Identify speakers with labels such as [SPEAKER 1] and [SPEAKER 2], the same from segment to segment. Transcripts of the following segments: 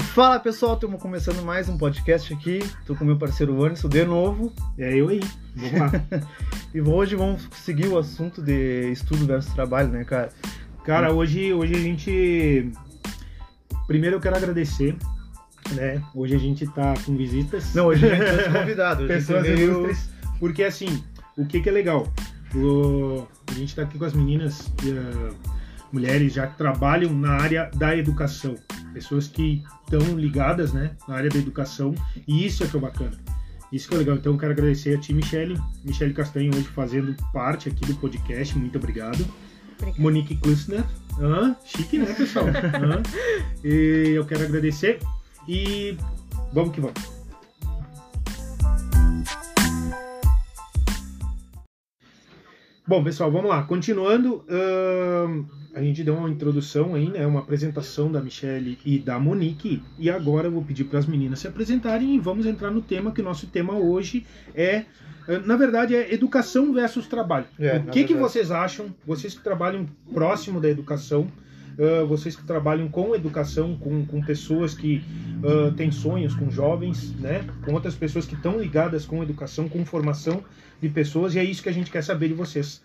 [SPEAKER 1] Fala pessoal, estamos começando mais um podcast aqui. Tô com meu parceiro Anderson de novo.
[SPEAKER 2] É eu aí, vamos lá.
[SPEAKER 1] e hoje vamos seguir o assunto de estudo versus trabalho, né, cara?
[SPEAKER 2] Cara, hoje, hoje a gente. Primeiro eu quero agradecer, né? Hoje a gente tá com visitas.
[SPEAKER 1] Não, hoje a gente tá convidado.
[SPEAKER 2] Pessoas
[SPEAKER 1] veio...
[SPEAKER 2] ilustres. Porque assim, o que que é legal? O... A gente tá aqui com as meninas uh, mulheres já que trabalham na área da educação. Pessoas que estão ligadas, né, na área da educação. E isso é que é bacana. Isso que é legal. Então, eu quero agradecer a ti, Michele. Michele Castanho, hoje fazendo parte aqui do podcast. Muito obrigado.
[SPEAKER 3] Obrigada.
[SPEAKER 2] Monique Klusner. Ah, chique, né, pessoal? Ah, e eu quero agradecer. E vamos que vamos. Bom, pessoal, vamos lá. Continuando, a gente deu uma introdução aí, né? Uma apresentação da Michelle e da Monique. E agora eu vou pedir para as meninas se apresentarem e vamos entrar no tema, que o nosso tema hoje é, eh, na verdade, é educação versus trabalho.
[SPEAKER 1] É,
[SPEAKER 2] o que, que vocês acham? Vocês que trabalham próximo da educação, ah, vocês que trabalham com educação, com, com pessoas que ah, têm sonhos, com jovens, né? Com outras pessoas que estão ligadas com educação, com formação de pessoas, e é isso que a gente quer saber de vocês.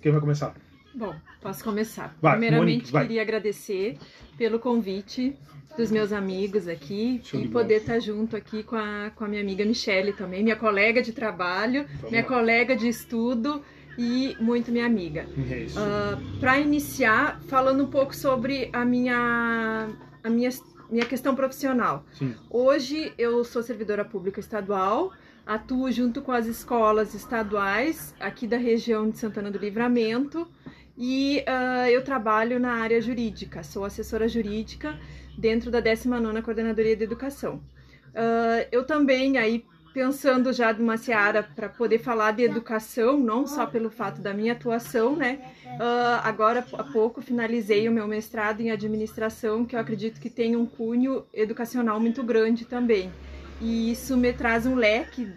[SPEAKER 2] Quem vai começar?
[SPEAKER 3] Bom, posso começar.
[SPEAKER 2] Vai,
[SPEAKER 3] Primeiramente,
[SPEAKER 2] Monique, vai.
[SPEAKER 3] queria agradecer pelo convite dos meus amigos aqui
[SPEAKER 2] Show
[SPEAKER 3] e
[SPEAKER 2] de
[SPEAKER 3] poder estar junto aqui com a, com a minha amiga Michele também, minha colega de trabalho,
[SPEAKER 2] Vamos
[SPEAKER 3] minha
[SPEAKER 2] lá.
[SPEAKER 3] colega de estudo e muito minha amiga.
[SPEAKER 2] É isso.
[SPEAKER 3] Para iniciar, falando um pouco sobre a minha, a minha, minha questão profissional.
[SPEAKER 2] Sim.
[SPEAKER 3] Hoje eu sou servidora pública estadual, atuo junto com as escolas estaduais aqui da região de Santana do Livramento e ah, eu trabalho na área jurídica, sou assessora jurídica dentro da 19ª Coordenadoria de Educação. Ah, eu também aí pensando já numa seara para poder falar de educação, não só pelo fato da minha atuação, né? Ah, agora há pouco finalizei o meu mestrado em administração, que eu acredito que tem um cunho educacional muito grande também. E isso me traz um leque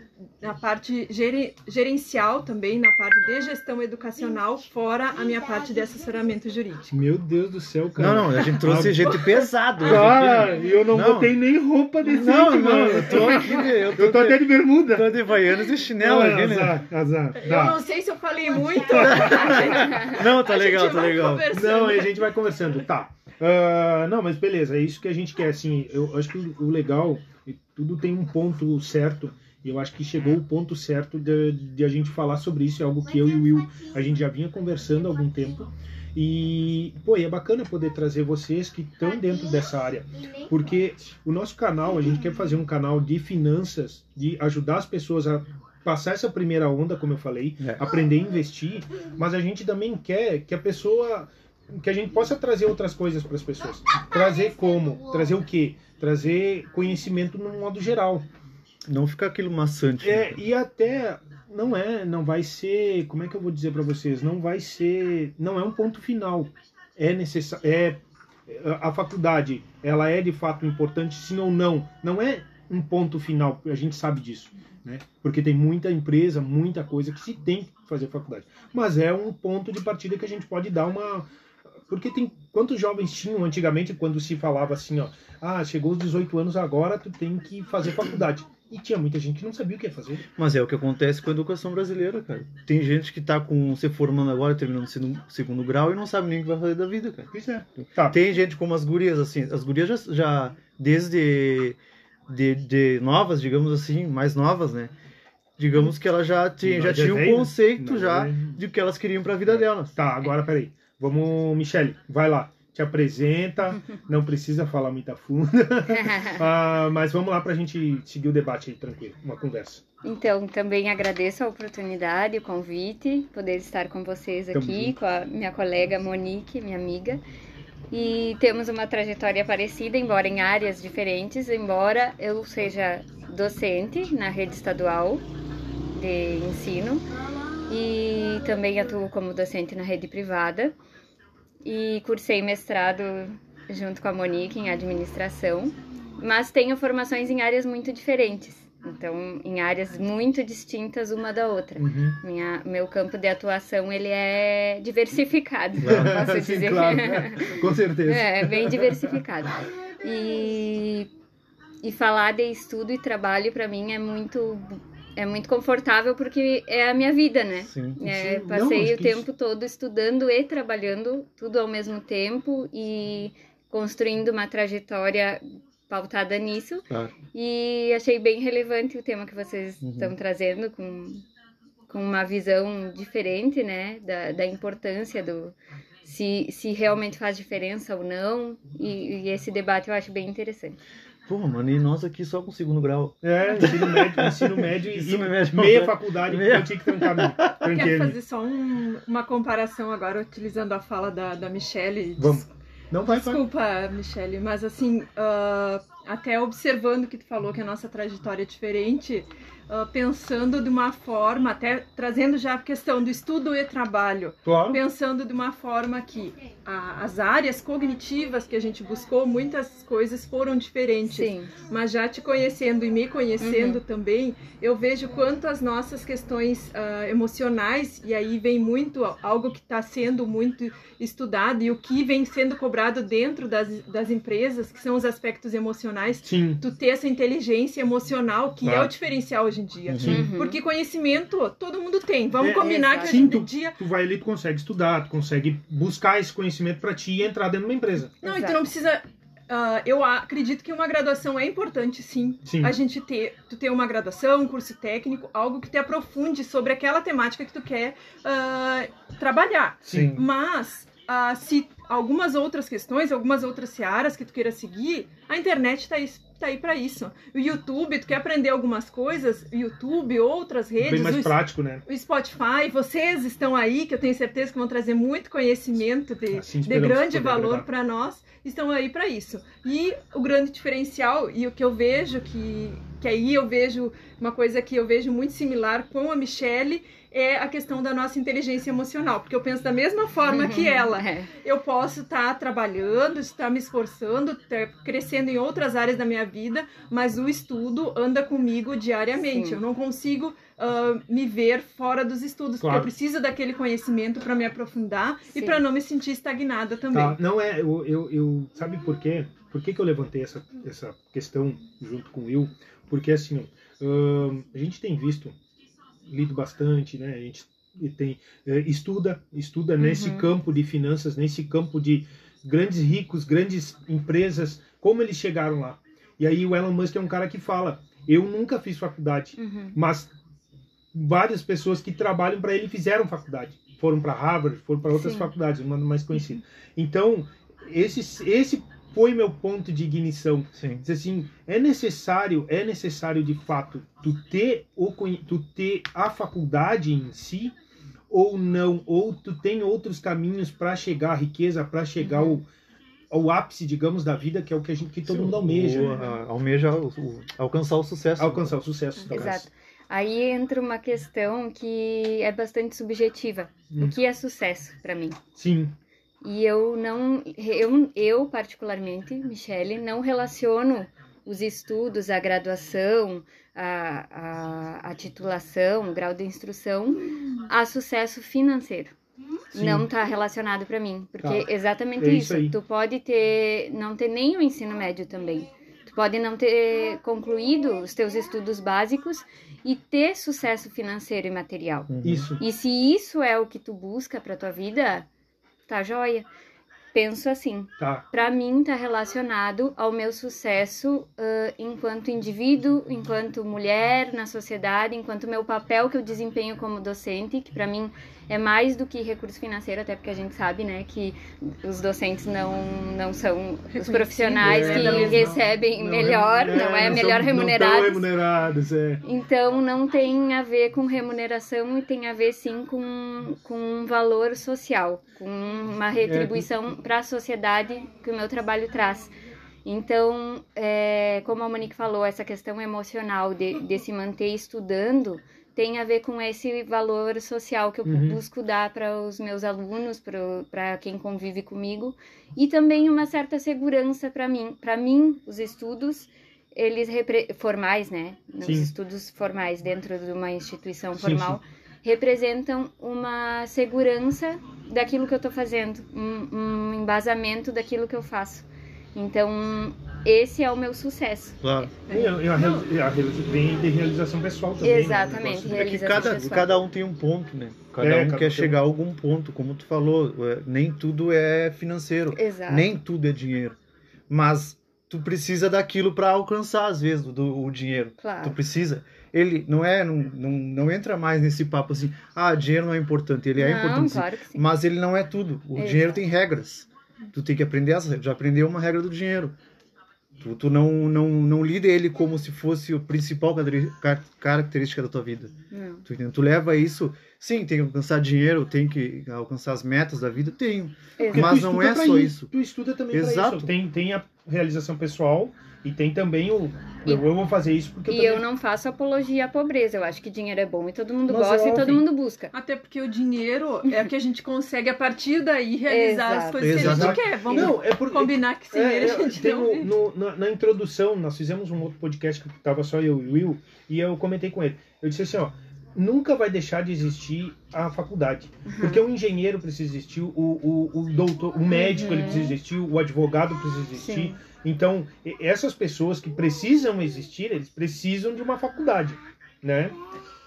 [SPEAKER 3] na parte gere- gerencial também, na parte de gestão educacional, fora a minha parte de assessoramento jurídico.
[SPEAKER 2] Meu Deus do céu, cara.
[SPEAKER 1] Não, não, a gente trouxe gente pesado.
[SPEAKER 2] Cara, e eu não,
[SPEAKER 1] Não.
[SPEAKER 2] botei nem roupa decente,
[SPEAKER 1] Não, não,
[SPEAKER 2] mano.
[SPEAKER 1] eu tô aqui, eu tô,
[SPEAKER 2] Eu tô até de bermuda.
[SPEAKER 1] tô de vaianos e chinelo
[SPEAKER 2] Ah,
[SPEAKER 1] aqui, né?
[SPEAKER 2] azar, azar.
[SPEAKER 3] Eu
[SPEAKER 2] Tá.
[SPEAKER 3] não sei se eu falei muito.
[SPEAKER 1] Não, tá
[SPEAKER 3] A
[SPEAKER 1] legal, tá legal.
[SPEAKER 3] conversando.
[SPEAKER 2] Não, a gente vai conversando. Tá. Ah, não, mas beleza, é isso que a gente quer. Assim, eu acho que o legal, e tudo tem um ponto certo. E eu acho que chegou o ponto certo de, de a gente falar sobre isso. É algo que eu e o Will, a gente já vinha conversando há algum tempo. E, pô, e é bacana poder trazer vocês que estão dentro dessa área. Porque o nosso canal, a gente quer fazer um canal de finanças, de ajudar as pessoas a passar essa primeira onda, como eu falei,
[SPEAKER 1] É.
[SPEAKER 2] aprender a investir, mas a gente também quer que a pessoa que a gente possa trazer outras coisas para as pessoas. Trazer como? Trazer o quê? Trazer conhecimento no modo geral.
[SPEAKER 1] Não fica aquilo maçante.
[SPEAKER 2] É,
[SPEAKER 1] né?
[SPEAKER 2] e até não é, não vai ser, como é que eu vou dizer para vocês? Não vai ser, não é um ponto final. É necessário, é a faculdade, ela é de fato importante, sim ou não. Não é um ponto final, a gente sabe disso, né? Porque tem muita empresa, muita coisa que se tem que fazer faculdade. Mas é um ponto de partida que a gente pode dar uma porque tem quantos jovens tinham antigamente quando se falava assim, ó, ah, chegou os 18 anos agora, tu tem que fazer faculdade. E tinha muita gente que não sabia o que ia fazer.
[SPEAKER 1] Mas é o que acontece com a educação brasileira, cara. Tem gente que tá com se formando agora, terminando o segundo- segundo grau e não sabe nem o que vai fazer da vida, cara.
[SPEAKER 2] Pois é. Tá.
[SPEAKER 1] Tem gente como as gurias, assim, as gurias já, já desde de, de novas, digamos assim, mais novas, né? Digamos que elas já, tinha, já
[SPEAKER 2] Nós é
[SPEAKER 1] tinham um
[SPEAKER 2] né?
[SPEAKER 1] conceito já
[SPEAKER 2] é-
[SPEAKER 1] de que elas queriam pra vida delas.
[SPEAKER 2] Tá, agora peraí. Vamos, Michele, vai lá. Te apresenta, não precisa falar muita funda. Ah, mas vamos lá pra gente seguir o debate aí, tranquilo. Uma conversa.
[SPEAKER 4] Então, também agradeço a oportunidade, o convite, poder estar com vocês aqui, com a minha colega Monique, minha amiga. E temos uma trajetória parecida, embora em áreas diferentes, embora eu seja docente na rede estadual de ensino e também atuo como docente na rede privada e cursei mestrado junto com a Monique em administração, mas tenho formações em áreas muito diferentes. Então, em áreas muito distintas uma da outra.
[SPEAKER 2] Uhum.
[SPEAKER 4] Minha, meu campo de atuação ele é diversificado,
[SPEAKER 2] Claro.
[SPEAKER 4] posso
[SPEAKER 2] Sim,
[SPEAKER 4] dizer.
[SPEAKER 2] claro. Com certeza.
[SPEAKER 4] É, bem diversificado. E, e falar de estudo e trabalho para mim é muito é muito confortável porque é a minha vida, né?
[SPEAKER 1] Sim.
[SPEAKER 4] É,
[SPEAKER 2] Sim,
[SPEAKER 4] passei
[SPEAKER 2] não,
[SPEAKER 4] o tempo todo estudando e trabalhando, tudo ao mesmo tempo e construindo uma trajetória pautada nisso.
[SPEAKER 1] Claro.
[SPEAKER 4] E achei bem relevante o tema que vocês
[SPEAKER 1] Uhum.
[SPEAKER 4] estão trazendo, com, com uma visão diferente, né? Da, da importância do. Se, se realmente faz diferença ou não. E, e esse debate eu acho bem interessante.
[SPEAKER 1] Pô, mano, e nós aqui só com segundo grau.
[SPEAKER 2] É, ensino médio, ensino médio e
[SPEAKER 1] Ensino médio.
[SPEAKER 2] meia faculdade,
[SPEAKER 1] Meia.
[SPEAKER 2] eu tinha que trancar me-
[SPEAKER 3] Quero fazer só um- uma comparação agora, utilizando a fala da, da Michelle.
[SPEAKER 2] Vamos. Não vai, vai.
[SPEAKER 3] Desculpa, Michelle, mas assim, ah, até observando que tu falou que a nossa trajetória é diferente, pensando de uma forma, até trazendo já a questão do estudo e trabalho,
[SPEAKER 2] Claro.
[SPEAKER 3] pensando de uma forma que a- as áreas cognitivas que a gente buscou, muitas coisas foram diferentes.
[SPEAKER 4] Sim.
[SPEAKER 3] Mas já te conhecendo e me conhecendo
[SPEAKER 4] Uhum.
[SPEAKER 3] também, eu vejo quanto as nossas questões ah, emocionais, e aí vem muito algo que está sendo muito estudado e o que vem sendo cobrado dentro das, das empresas, que são os aspectos emocionais,
[SPEAKER 2] Sim.
[SPEAKER 3] tu ter essa inteligência emocional, que é o diferencial hoje em dia.
[SPEAKER 2] Sim.
[SPEAKER 4] Uhum.
[SPEAKER 3] Porque conhecimento todo mundo tem. Vamos
[SPEAKER 2] É,
[SPEAKER 3] combinar
[SPEAKER 4] exato.
[SPEAKER 3] que hoje
[SPEAKER 2] Sim,
[SPEAKER 3] em dia.
[SPEAKER 2] Tu vai ali, tu consegue estudar, tu consegue buscar esse conhecimento pra ti e entrar dentro de uma empresa.
[SPEAKER 3] Não, e tu
[SPEAKER 4] Exato.
[SPEAKER 3] não precisa. ah, eu acredito que uma graduação é importante, sim.
[SPEAKER 2] Sim.
[SPEAKER 3] a gente ter, tu ter uma graduação, um curso técnico, algo que te aprofunde sobre aquela temática que tu quer ah, trabalhar.
[SPEAKER 1] Sim.
[SPEAKER 3] Mas ah, se algumas outras questões, algumas outras searas que tu queira seguir, a internet tá aí, tá aí para isso. O YouTube, tu quer aprender algumas coisas, YouTube, outras redes,
[SPEAKER 2] Bem mais
[SPEAKER 3] o,
[SPEAKER 2] prático, né?
[SPEAKER 3] o Spotify, vocês estão aí, que eu tenho certeza que vão trazer muito conhecimento de,
[SPEAKER 2] Assim
[SPEAKER 3] de grande valor para nós, estão aí para isso. E o grande diferencial, e o que eu vejo, que, que aí eu vejo uma coisa que eu vejo muito similar com a Michelle, é a questão da nossa inteligência emocional, porque eu penso da mesma forma que ela.
[SPEAKER 4] É.
[SPEAKER 3] Eu posso estar trabalhando, estar me esforçando, estar crescendo em outras áreas da minha vida, mas o estudo anda comigo diariamente.
[SPEAKER 4] Sim.
[SPEAKER 3] Eu não consigo ah, me ver fora dos estudos,
[SPEAKER 2] Claro.
[SPEAKER 3] porque eu preciso daquele conhecimento para me aprofundar e
[SPEAKER 4] Sim.
[SPEAKER 3] para não me sentir estagnada também.
[SPEAKER 2] Tá, não é, eu, eu, eu- sabe por quê? Por que, que eu levantei essa, essa questão junto com o Will? Porque assim, ahn, a gente tem visto, lido bastante, né? A gente tem, eh, estuda, estuda nesse
[SPEAKER 4] Uhum.
[SPEAKER 2] campo de finanças, nesse campo de grandes ricos, grandes empresas, como eles chegaram lá. E aí o Elon Musk é um cara que fala, eu nunca fiz faculdade,
[SPEAKER 4] Uhum.
[SPEAKER 2] mas várias pessoas que trabalham para ele fizeram faculdade. Foram para Harvard, foram para outras
[SPEAKER 4] Sim.
[SPEAKER 2] faculdades, uma mais conhecida. Então, esse, esse foi meu ponto de ignição.
[SPEAKER 1] Sim.
[SPEAKER 2] Diz assim, é necessário, é necessário de fato tu ter o tu ter a faculdade em si ou não, ou tu tem outros caminhos para chegar à riqueza, para chegar ao, ao ápice, digamos, da vida, que é o que a gente que todo
[SPEAKER 1] Sim,
[SPEAKER 2] mundo almeja,
[SPEAKER 1] o-
[SPEAKER 2] né?
[SPEAKER 1] a- almeja o- o- alcançar o sucesso.
[SPEAKER 2] alcançar o sucesso. caso.
[SPEAKER 4] Exato. Aí entra uma questão que é bastante subjetiva.
[SPEAKER 2] Hum.
[SPEAKER 4] O que é sucesso para mim?
[SPEAKER 2] Sim,
[SPEAKER 4] E eu não, eu, eu particularmente, Michele, não relaciono os estudos, a graduação, a, a, a titulação, o grau de instrução a sucesso financeiro.
[SPEAKER 2] Sim.
[SPEAKER 4] Não está relacionado para mim, porque
[SPEAKER 2] Tá.
[SPEAKER 4] exatamente
[SPEAKER 2] É
[SPEAKER 4] isso.
[SPEAKER 2] isso.
[SPEAKER 4] Tu pode ter, não ter nem o ensino médio também. Tu pode não ter concluído os teus estudos básicos e ter sucesso financeiro e material.
[SPEAKER 1] Uhum.
[SPEAKER 2] isso.
[SPEAKER 4] E se isso é o que tu busca para tua vida, tá joia. Penso assim,
[SPEAKER 2] Tá.
[SPEAKER 4] para mim tá relacionado ao meu sucesso ah, enquanto indivíduo, enquanto mulher na sociedade, enquanto meu papel que eu desempenho como docente, que para mim é mais do que recurso financeiro, até porque a gente sabe, né, que os docentes não não são os profissionais
[SPEAKER 3] é,
[SPEAKER 4] que
[SPEAKER 3] mesma-
[SPEAKER 4] recebem melhor, não é,
[SPEAKER 2] não
[SPEAKER 4] melhor
[SPEAKER 2] são-
[SPEAKER 4] remunerados.
[SPEAKER 2] Não remunerados, é.
[SPEAKER 4] Então não tem a ver com remuneração e tem a ver sim com, com um valor social, com uma retribuição para a sociedade que o meu trabalho traz. Então, é, como a Monique falou, essa questão emocional de, de se manter estudando tem a ver com esse valor social que eu
[SPEAKER 2] Uhum.
[SPEAKER 4] busco dar para os meus alunos, para quem convive comigo, e também uma certa segurança para mim. Para mim, os estudos eles formais, né? Os
[SPEAKER 2] Sim.
[SPEAKER 4] estudos formais dentro de uma instituição
[SPEAKER 2] Sim,
[SPEAKER 4] formal representam uma segurança daquilo que eu estou fazendo, um, um embasamento daquilo que eu faço. Então, esse é o meu sucesso.
[SPEAKER 1] Claro.
[SPEAKER 2] E a, e a, e a vem de realização pessoal também. né?
[SPEAKER 4] Exatamente,
[SPEAKER 1] É que
[SPEAKER 4] Realização
[SPEAKER 1] cada,
[SPEAKER 4] pessoal.
[SPEAKER 1] cada um tem um ponto, né? Cada
[SPEAKER 2] É,
[SPEAKER 1] um
[SPEAKER 2] cada
[SPEAKER 1] quer
[SPEAKER 2] um
[SPEAKER 1] chegar a algum ponto, como tu falou, é, nem tudo é financeiro,
[SPEAKER 4] Exato.
[SPEAKER 1] nem tudo é dinheiro. Mas tu precisa daquilo para alcançar, às vezes, do, o dinheiro. Tu
[SPEAKER 4] Claro.
[SPEAKER 1] precisa. Ele não é, não, não, não entra mais nesse papo assim, ah, dinheiro não é importante. Ele é
[SPEAKER 4] Não,
[SPEAKER 1] importante, sim,
[SPEAKER 4] claro que sim.
[SPEAKER 1] mas ele não é tudo. O
[SPEAKER 4] Exato.
[SPEAKER 1] dinheiro tem regras. Tu tem que aprender as regras. Já aprendeu uma regra do dinheiro. Tu, tu não, não, não lida ele como se fosse a principal característica da tua vida.
[SPEAKER 4] Não.
[SPEAKER 1] Tu, tu leva isso, sim, tem que alcançar dinheiro, tem que alcançar as metas da vida, tenho. Mas
[SPEAKER 2] tu
[SPEAKER 1] não
[SPEAKER 2] estuda
[SPEAKER 1] é só isso.
[SPEAKER 2] Tu estuda também pra
[SPEAKER 1] Exato.
[SPEAKER 2] isso. Tem, tem a realização pessoal e tem também o.
[SPEAKER 4] E-
[SPEAKER 2] eu, vou fazer isso porque eu
[SPEAKER 4] E
[SPEAKER 2] também.
[SPEAKER 4] eu não faço apologia à pobreza. Eu acho que dinheiro é bom e todo mundo
[SPEAKER 2] Mas
[SPEAKER 4] gosta
[SPEAKER 2] é
[SPEAKER 4] e todo mundo busca.
[SPEAKER 3] Até porque o dinheiro é o que a gente consegue a partir daí realizar as
[SPEAKER 4] Exato.
[SPEAKER 3] coisas que a
[SPEAKER 1] Exato.
[SPEAKER 3] gente quer. Vamos
[SPEAKER 2] Não, é porque.
[SPEAKER 3] combinar que sem
[SPEAKER 2] É,
[SPEAKER 3] dinheiro
[SPEAKER 2] é,
[SPEAKER 3] a gente
[SPEAKER 2] tem
[SPEAKER 3] não.
[SPEAKER 2] o- no- na, na introdução, nós fizemos um outro podcast que tava só eu e o Will, e eu comentei com ele. Eu disse assim, ó, nunca vai deixar de existir a faculdade. Porque o engenheiro precisa existir, o, o, o doutor, o médico ele
[SPEAKER 4] Uhum.
[SPEAKER 2] precisa existir, o advogado precisa existir.
[SPEAKER 4] Sim.
[SPEAKER 2] Então, essas pessoas que precisam existir, eles precisam de uma faculdade, né?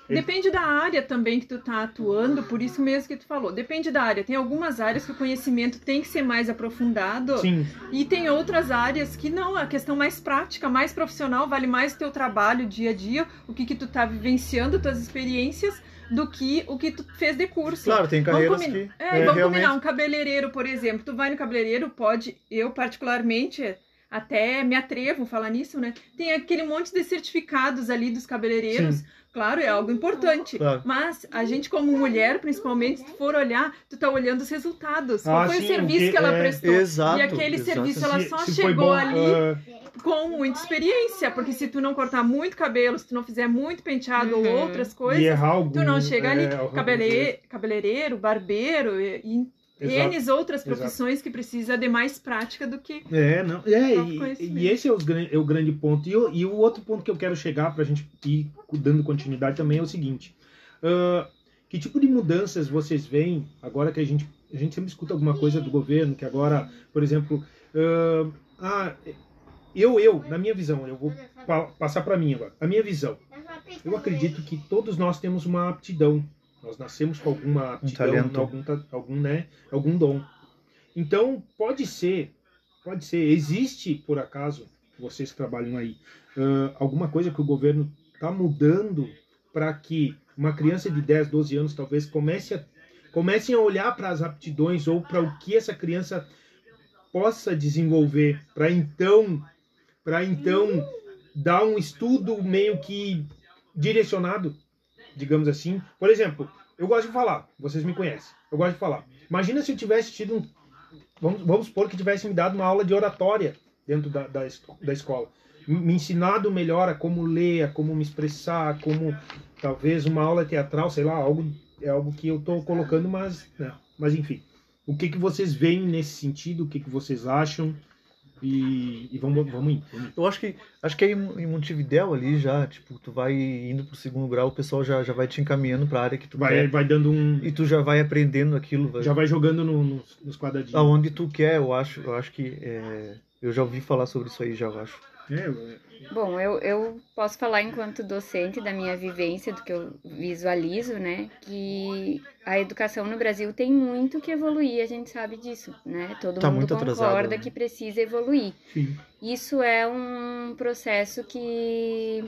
[SPEAKER 3] Depende da área também que tu tá atuando, por isso mesmo que tu falou. Depende da área. Tem algumas áreas que o conhecimento tem que ser mais aprofundado
[SPEAKER 2] Sim,
[SPEAKER 3] e tem outras áreas que não, a questão mais prática, mais profissional, vale mais o teu trabalho dia a dia, o que que tu tá vivenciando, tuas experiências, do que o que tu fez de curso.
[SPEAKER 1] Claro, tem
[SPEAKER 3] Vamos
[SPEAKER 1] carreiras
[SPEAKER 3] combinar.
[SPEAKER 1] que
[SPEAKER 3] É,
[SPEAKER 1] é,
[SPEAKER 3] vamos
[SPEAKER 1] realmente...
[SPEAKER 3] combinar um cabeleireiro, por exemplo. Tu vai no cabeleireiro, pode, eu particularmente até me atrevo a falar nisso, né? Tem aquele monte de certificados ali dos cabeleireiros. Claro, é algo importante.
[SPEAKER 1] Claro.
[SPEAKER 3] Mas a gente, como mulher, principalmente, se tu for olhar, tu tá olhando os resultados. Qual
[SPEAKER 2] Ah,
[SPEAKER 3] foi
[SPEAKER 2] sim,
[SPEAKER 3] o serviço
[SPEAKER 2] que-
[SPEAKER 3] que ela
[SPEAKER 2] é,
[SPEAKER 3] prestou?
[SPEAKER 1] Exato.
[SPEAKER 3] e aquele
[SPEAKER 1] exato.
[SPEAKER 3] serviço ela
[SPEAKER 2] Se-
[SPEAKER 3] só
[SPEAKER 2] se
[SPEAKER 3] chegou
[SPEAKER 2] bom,
[SPEAKER 3] ali
[SPEAKER 2] ah,
[SPEAKER 3] com muita experiência. Porque se tu não cortar muito cabelo, se tu não fizer muito penteado
[SPEAKER 4] Uhum.
[SPEAKER 3] ou outras coisas,
[SPEAKER 2] algum,
[SPEAKER 3] tu não chega ali.
[SPEAKER 2] é, algum-
[SPEAKER 3] Cabele... Cabeleireiro, barbeiro e, e
[SPEAKER 2] Exato.
[SPEAKER 3] Outras
[SPEAKER 2] Exato.
[SPEAKER 3] profissões que precisa de mais prática do que.
[SPEAKER 2] É, não, é, e, e esse é, gran- é o grande ponto. E, o- e o outro ponto que eu quero chegar para a gente ir dando continuidade também é o seguinte: ah, que tipo de mudanças vocês veem agora que a gente, a gente sempre escuta alguma coisa do governo, que agora, por exemplo, ah, ah, eu, eu, na minha visão, eu vou pa- passar para mim agora, a minha visão. Eu acredito que todos nós temos uma aptidão. Nós nascemos com alguma aptidão,
[SPEAKER 1] talento.
[SPEAKER 2] algum, algum, né, algum dom. Então, pode ser, pode ser, existe, por acaso, vocês que trabalham aí, ãh, alguma coisa que o governo está mudando para que uma criança de 10, 12 anos talvez comece a, comecem a olhar para as aptidões ou para o que essa criança possa desenvolver para então para então dar um estudo meio que direcionado, digamos assim. Por exemplo, eu gosto de falar, vocês me conhecem, eu gosto de falar. Imagina se eu tivesse tido um. Vamos, vamos supor que tivesse me dado uma aula de oratória dentro da, da, da escola. Me ensinado melhor a como ler, a como me expressar, como talvez uma aula teatral, sei lá, algo, é algo que eu estou colocando, mas, né, mas enfim. O que, que vocês veem nesse sentido? O que, que vocês acham? E, e vamos, vamos indo. Vamos indo.
[SPEAKER 1] Eu acho que acho que é em Montevidéu ali já, tipo, tu vai indo pro segundo grau, o pessoal já, já vai te encaminhando pra área que tu
[SPEAKER 2] Vai,
[SPEAKER 1] quer.
[SPEAKER 2] vai dando um.
[SPEAKER 1] E tu já vai aprendendo aquilo, vai-
[SPEAKER 2] Já vai jogando no- nos, nos quadradinhos.
[SPEAKER 1] aonde tu quer, eu acho. Eu acho que é, eu já ouvi falar sobre isso aí já, eu acho.
[SPEAKER 4] Bom, eu, eu posso falar enquanto docente da minha vivência, do que eu visualizo, né? Que a educação no Brasil tem muito que evoluir, a gente sabe disso, né? Todo
[SPEAKER 1] Tá
[SPEAKER 4] mundo concorda
[SPEAKER 1] né?
[SPEAKER 4] que precisa evoluir.
[SPEAKER 2] sim.
[SPEAKER 4] Isso é um processo que,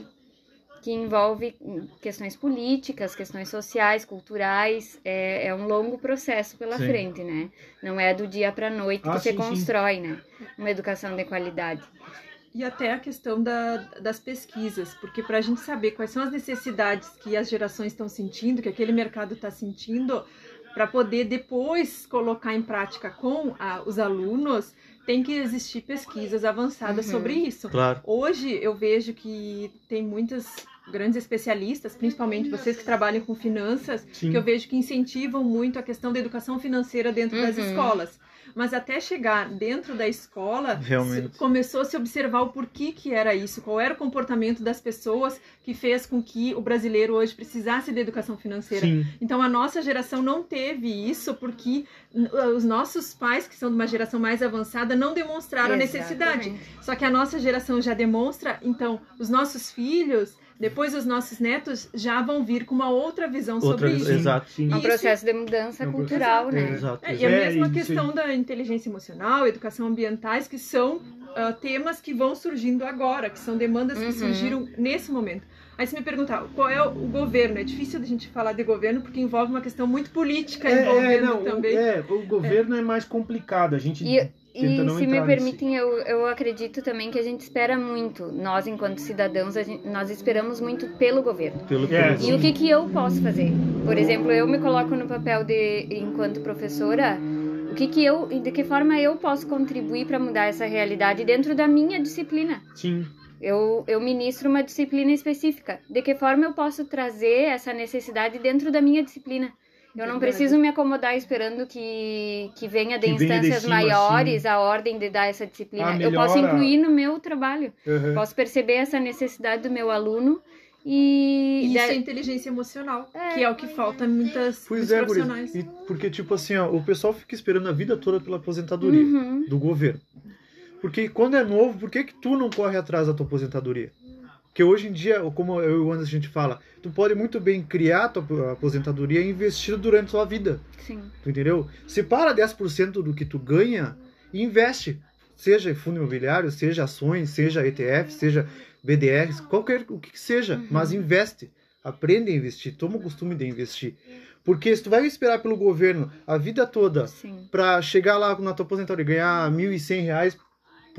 [SPEAKER 4] que envolve questões políticas, questões sociais, culturais. É, é um longo processo pela
[SPEAKER 1] Sim.
[SPEAKER 4] frente, né? Não é do dia para noite
[SPEAKER 2] Ah,
[SPEAKER 4] que você
[SPEAKER 2] sim, sim.
[SPEAKER 4] constrói, né? Uma educação de qualidade.
[SPEAKER 3] E até a questão da, das pesquisas, porque para a gente saber quais são as necessidades que as gerações estão sentindo, que aquele mercado está sentindo, para poder depois colocar em prática com a- os alunos, tem que existir pesquisas avançadas
[SPEAKER 4] Uhum.
[SPEAKER 3] sobre isso.
[SPEAKER 1] Claro.
[SPEAKER 3] Hoje eu vejo que tem muitas grandes especialistas, principalmente vocês que trabalham com finanças,
[SPEAKER 2] Sim.
[SPEAKER 3] que eu vejo que incentivam muito a questão da educação financeira dentro das
[SPEAKER 4] Uhum.
[SPEAKER 3] escolas. Mas até chegar dentro da escola,
[SPEAKER 1] Realmente.
[SPEAKER 3] começou a se observar o porquê que era isso, qual era o comportamento das pessoas que fez com que o brasileiro hoje precisasse de educação financeira.
[SPEAKER 2] Sim.
[SPEAKER 3] Então a nossa geração não teve isso porque n- os nossos pais, que são de uma geração mais avançada, não demonstraram a necessidade.
[SPEAKER 4] Exatamente.
[SPEAKER 3] Só que a nossa geração já demonstra, então os nossos filhos, depois os nossos netos já vão vir com uma outra visão
[SPEAKER 1] Outra
[SPEAKER 3] sobre isso.
[SPEAKER 1] Exato.
[SPEAKER 2] Sim.
[SPEAKER 4] É um processo de mudança
[SPEAKER 2] É um
[SPEAKER 4] cultural,
[SPEAKER 2] processo-
[SPEAKER 4] né?
[SPEAKER 1] Exato.
[SPEAKER 3] É, e a
[SPEAKER 2] É,
[SPEAKER 3] mesma questão da inteligência emocional, educação ambientais, que são ah, temas que vão surgindo agora, que são demandas que
[SPEAKER 4] Uhum.
[SPEAKER 3] surgiram nesse momento. Aí você me perguntar, qual é o governo? É difícil a gente falar de governo porque envolve uma questão muito política
[SPEAKER 2] É,
[SPEAKER 3] envolvendo
[SPEAKER 2] é, não, o-
[SPEAKER 3] também.
[SPEAKER 2] é, o governo é. mais complicado. A gente
[SPEAKER 4] E, e
[SPEAKER 2] não
[SPEAKER 4] se me permitem, eu, eu acredito também que a gente espera muito. Nós, enquanto cidadãos, a gente- nós esperamos muito pelo governo.
[SPEAKER 1] Pelo
[SPEAKER 2] É,
[SPEAKER 4] E o que, que eu posso fazer? Por exemplo, eu me coloco no papel de, enquanto professora, o que, que eu, de que forma eu posso contribuir para mudar essa realidade dentro da minha disciplina?
[SPEAKER 2] Sim.
[SPEAKER 4] Eu, eu ministro uma disciplina específica. De que forma eu posso trazer essa necessidade dentro da minha disciplina? Eu não preciso me acomodar esperando que, que venha de
[SPEAKER 2] Que venha de
[SPEAKER 4] instâncias
[SPEAKER 2] cima,
[SPEAKER 4] maiores a ordem de dar essa disciplina.
[SPEAKER 2] Ah,
[SPEAKER 4] eu posso incluir no meu trabalho.
[SPEAKER 2] Aham.
[SPEAKER 4] Posso perceber essa necessidade do meu aluno e...
[SPEAKER 3] E isso
[SPEAKER 4] da-
[SPEAKER 3] é inteligência emocional,
[SPEAKER 4] É.
[SPEAKER 3] que é o que falta em muitas
[SPEAKER 1] Pois é,
[SPEAKER 3] profissionais.
[SPEAKER 1] E porque, tipo assim, ó, o pessoal fica esperando a vida toda pela aposentadoria
[SPEAKER 4] Uhum.
[SPEAKER 1] do governo. Porque quando é novo, por que, que tu não corre atrás da tua aposentadoria? Porque hoje em dia, como eu e o Anderson a gente fala, tu pode muito bem criar tua aposentadoria e investir durante a tua vida.
[SPEAKER 4] Sim.
[SPEAKER 1] Tu entendeu? Separa 10% do que tu ganha e investe. Seja fundo imobiliário, seja ações, seja ETF, seja BDRs, qualquer o que que seja,
[SPEAKER 4] Uhum.
[SPEAKER 1] mas investe. Aprende a investir, toma o costume de investir. Porque se tu vai esperar pelo governo a vida toda para chegar lá na tua aposentadoria e ganhar 1.100 reais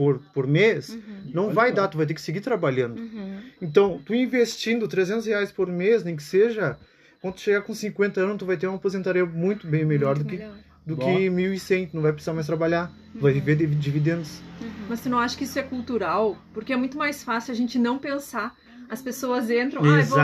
[SPEAKER 1] por, por mês,
[SPEAKER 4] Uhum.
[SPEAKER 1] não vai dar, tu vai ter que seguir trabalhando.
[SPEAKER 4] Uhum.
[SPEAKER 1] Então, tu investindo 300 reais por mês, nem que seja, quando tu chegar com 50 anos, tu vai ter uma aposentadoria muito bem melhor do
[SPEAKER 4] Muito
[SPEAKER 1] que
[SPEAKER 4] melhor.
[SPEAKER 1] do que 1.100, tu não vai precisar mais trabalhar, tu vai viver de dividendos.
[SPEAKER 4] Uhum.
[SPEAKER 3] Mas tu não acha que isso é cultural? Porque é muito mais fácil a gente não pensar. As pessoas entram, ah, vou,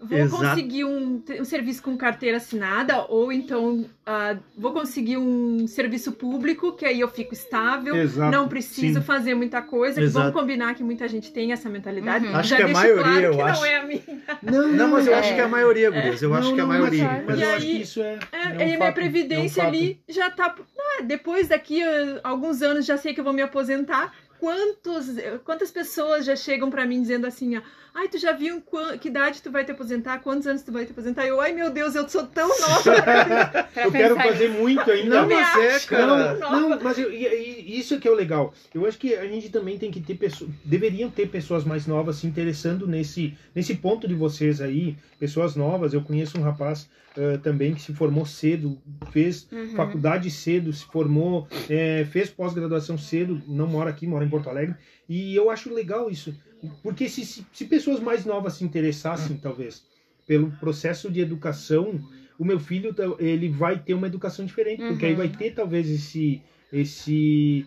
[SPEAKER 3] vou
[SPEAKER 1] exato.
[SPEAKER 3] conseguir um, um serviço com carteira assinada, ou então ah, vou conseguir um serviço público, que aí eu fico estável,
[SPEAKER 2] Exato.
[SPEAKER 3] não preciso
[SPEAKER 2] Sim.
[SPEAKER 3] fazer muita coisa. Vamos combinar que muita gente tem essa mentalidade.
[SPEAKER 4] Uhum.
[SPEAKER 1] Acho
[SPEAKER 3] Já
[SPEAKER 1] que a
[SPEAKER 3] deixo
[SPEAKER 1] maioria,
[SPEAKER 3] claro
[SPEAKER 1] eu
[SPEAKER 3] que
[SPEAKER 1] acho.
[SPEAKER 3] não é a minha.
[SPEAKER 2] Não,
[SPEAKER 1] Não, mas eu
[SPEAKER 4] É.
[SPEAKER 1] acho que é a maioria, Gurias. Eu
[SPEAKER 2] Não,
[SPEAKER 1] acho que é a
[SPEAKER 2] mas-
[SPEAKER 1] maioria.
[SPEAKER 2] Mas,
[SPEAKER 3] E
[SPEAKER 2] eu
[SPEAKER 3] aí,
[SPEAKER 2] acho que isso é.
[SPEAKER 3] É,
[SPEAKER 2] é um
[SPEAKER 3] e a minha
[SPEAKER 2] fato,
[SPEAKER 3] previdência
[SPEAKER 2] é um
[SPEAKER 3] ali já tá. Ah, depois daqui a alguns anos já sei que eu vou me aposentar. Quantos, quantas pessoas já chegam pra mim dizendo assim, ó, ai, tu já viu que idade tu vai te aposentar? Quantos anos tu vai te aposentar? Eu, ai meu Deus, eu sou tão nova.
[SPEAKER 4] Pra
[SPEAKER 2] eu quero fazer muito ainda.
[SPEAKER 3] Não me
[SPEAKER 1] mas é, cara.
[SPEAKER 2] Não, não, mas eu- e- e isso é que é o legal. Eu acho que a gente também tem que ter pessoas. Deveriam ter pessoas mais novas se interessando nesse, nesse ponto de vocês aí. Pessoas novas. Eu conheço um rapaz eh, também que se formou cedo, fez
[SPEAKER 4] Uhum.
[SPEAKER 2] faculdade cedo, se formou, eh, fez pós-graduação cedo, não mora aqui, mora em Porto Alegre. E eu acho legal isso. Porque se, se, pessoas mais novas se interessassem, talvez, pelo processo de educação, o meu filho ele vai ter uma educação diferente, porque aí
[SPEAKER 4] Uhum.
[SPEAKER 2] vai ter talvez esse esse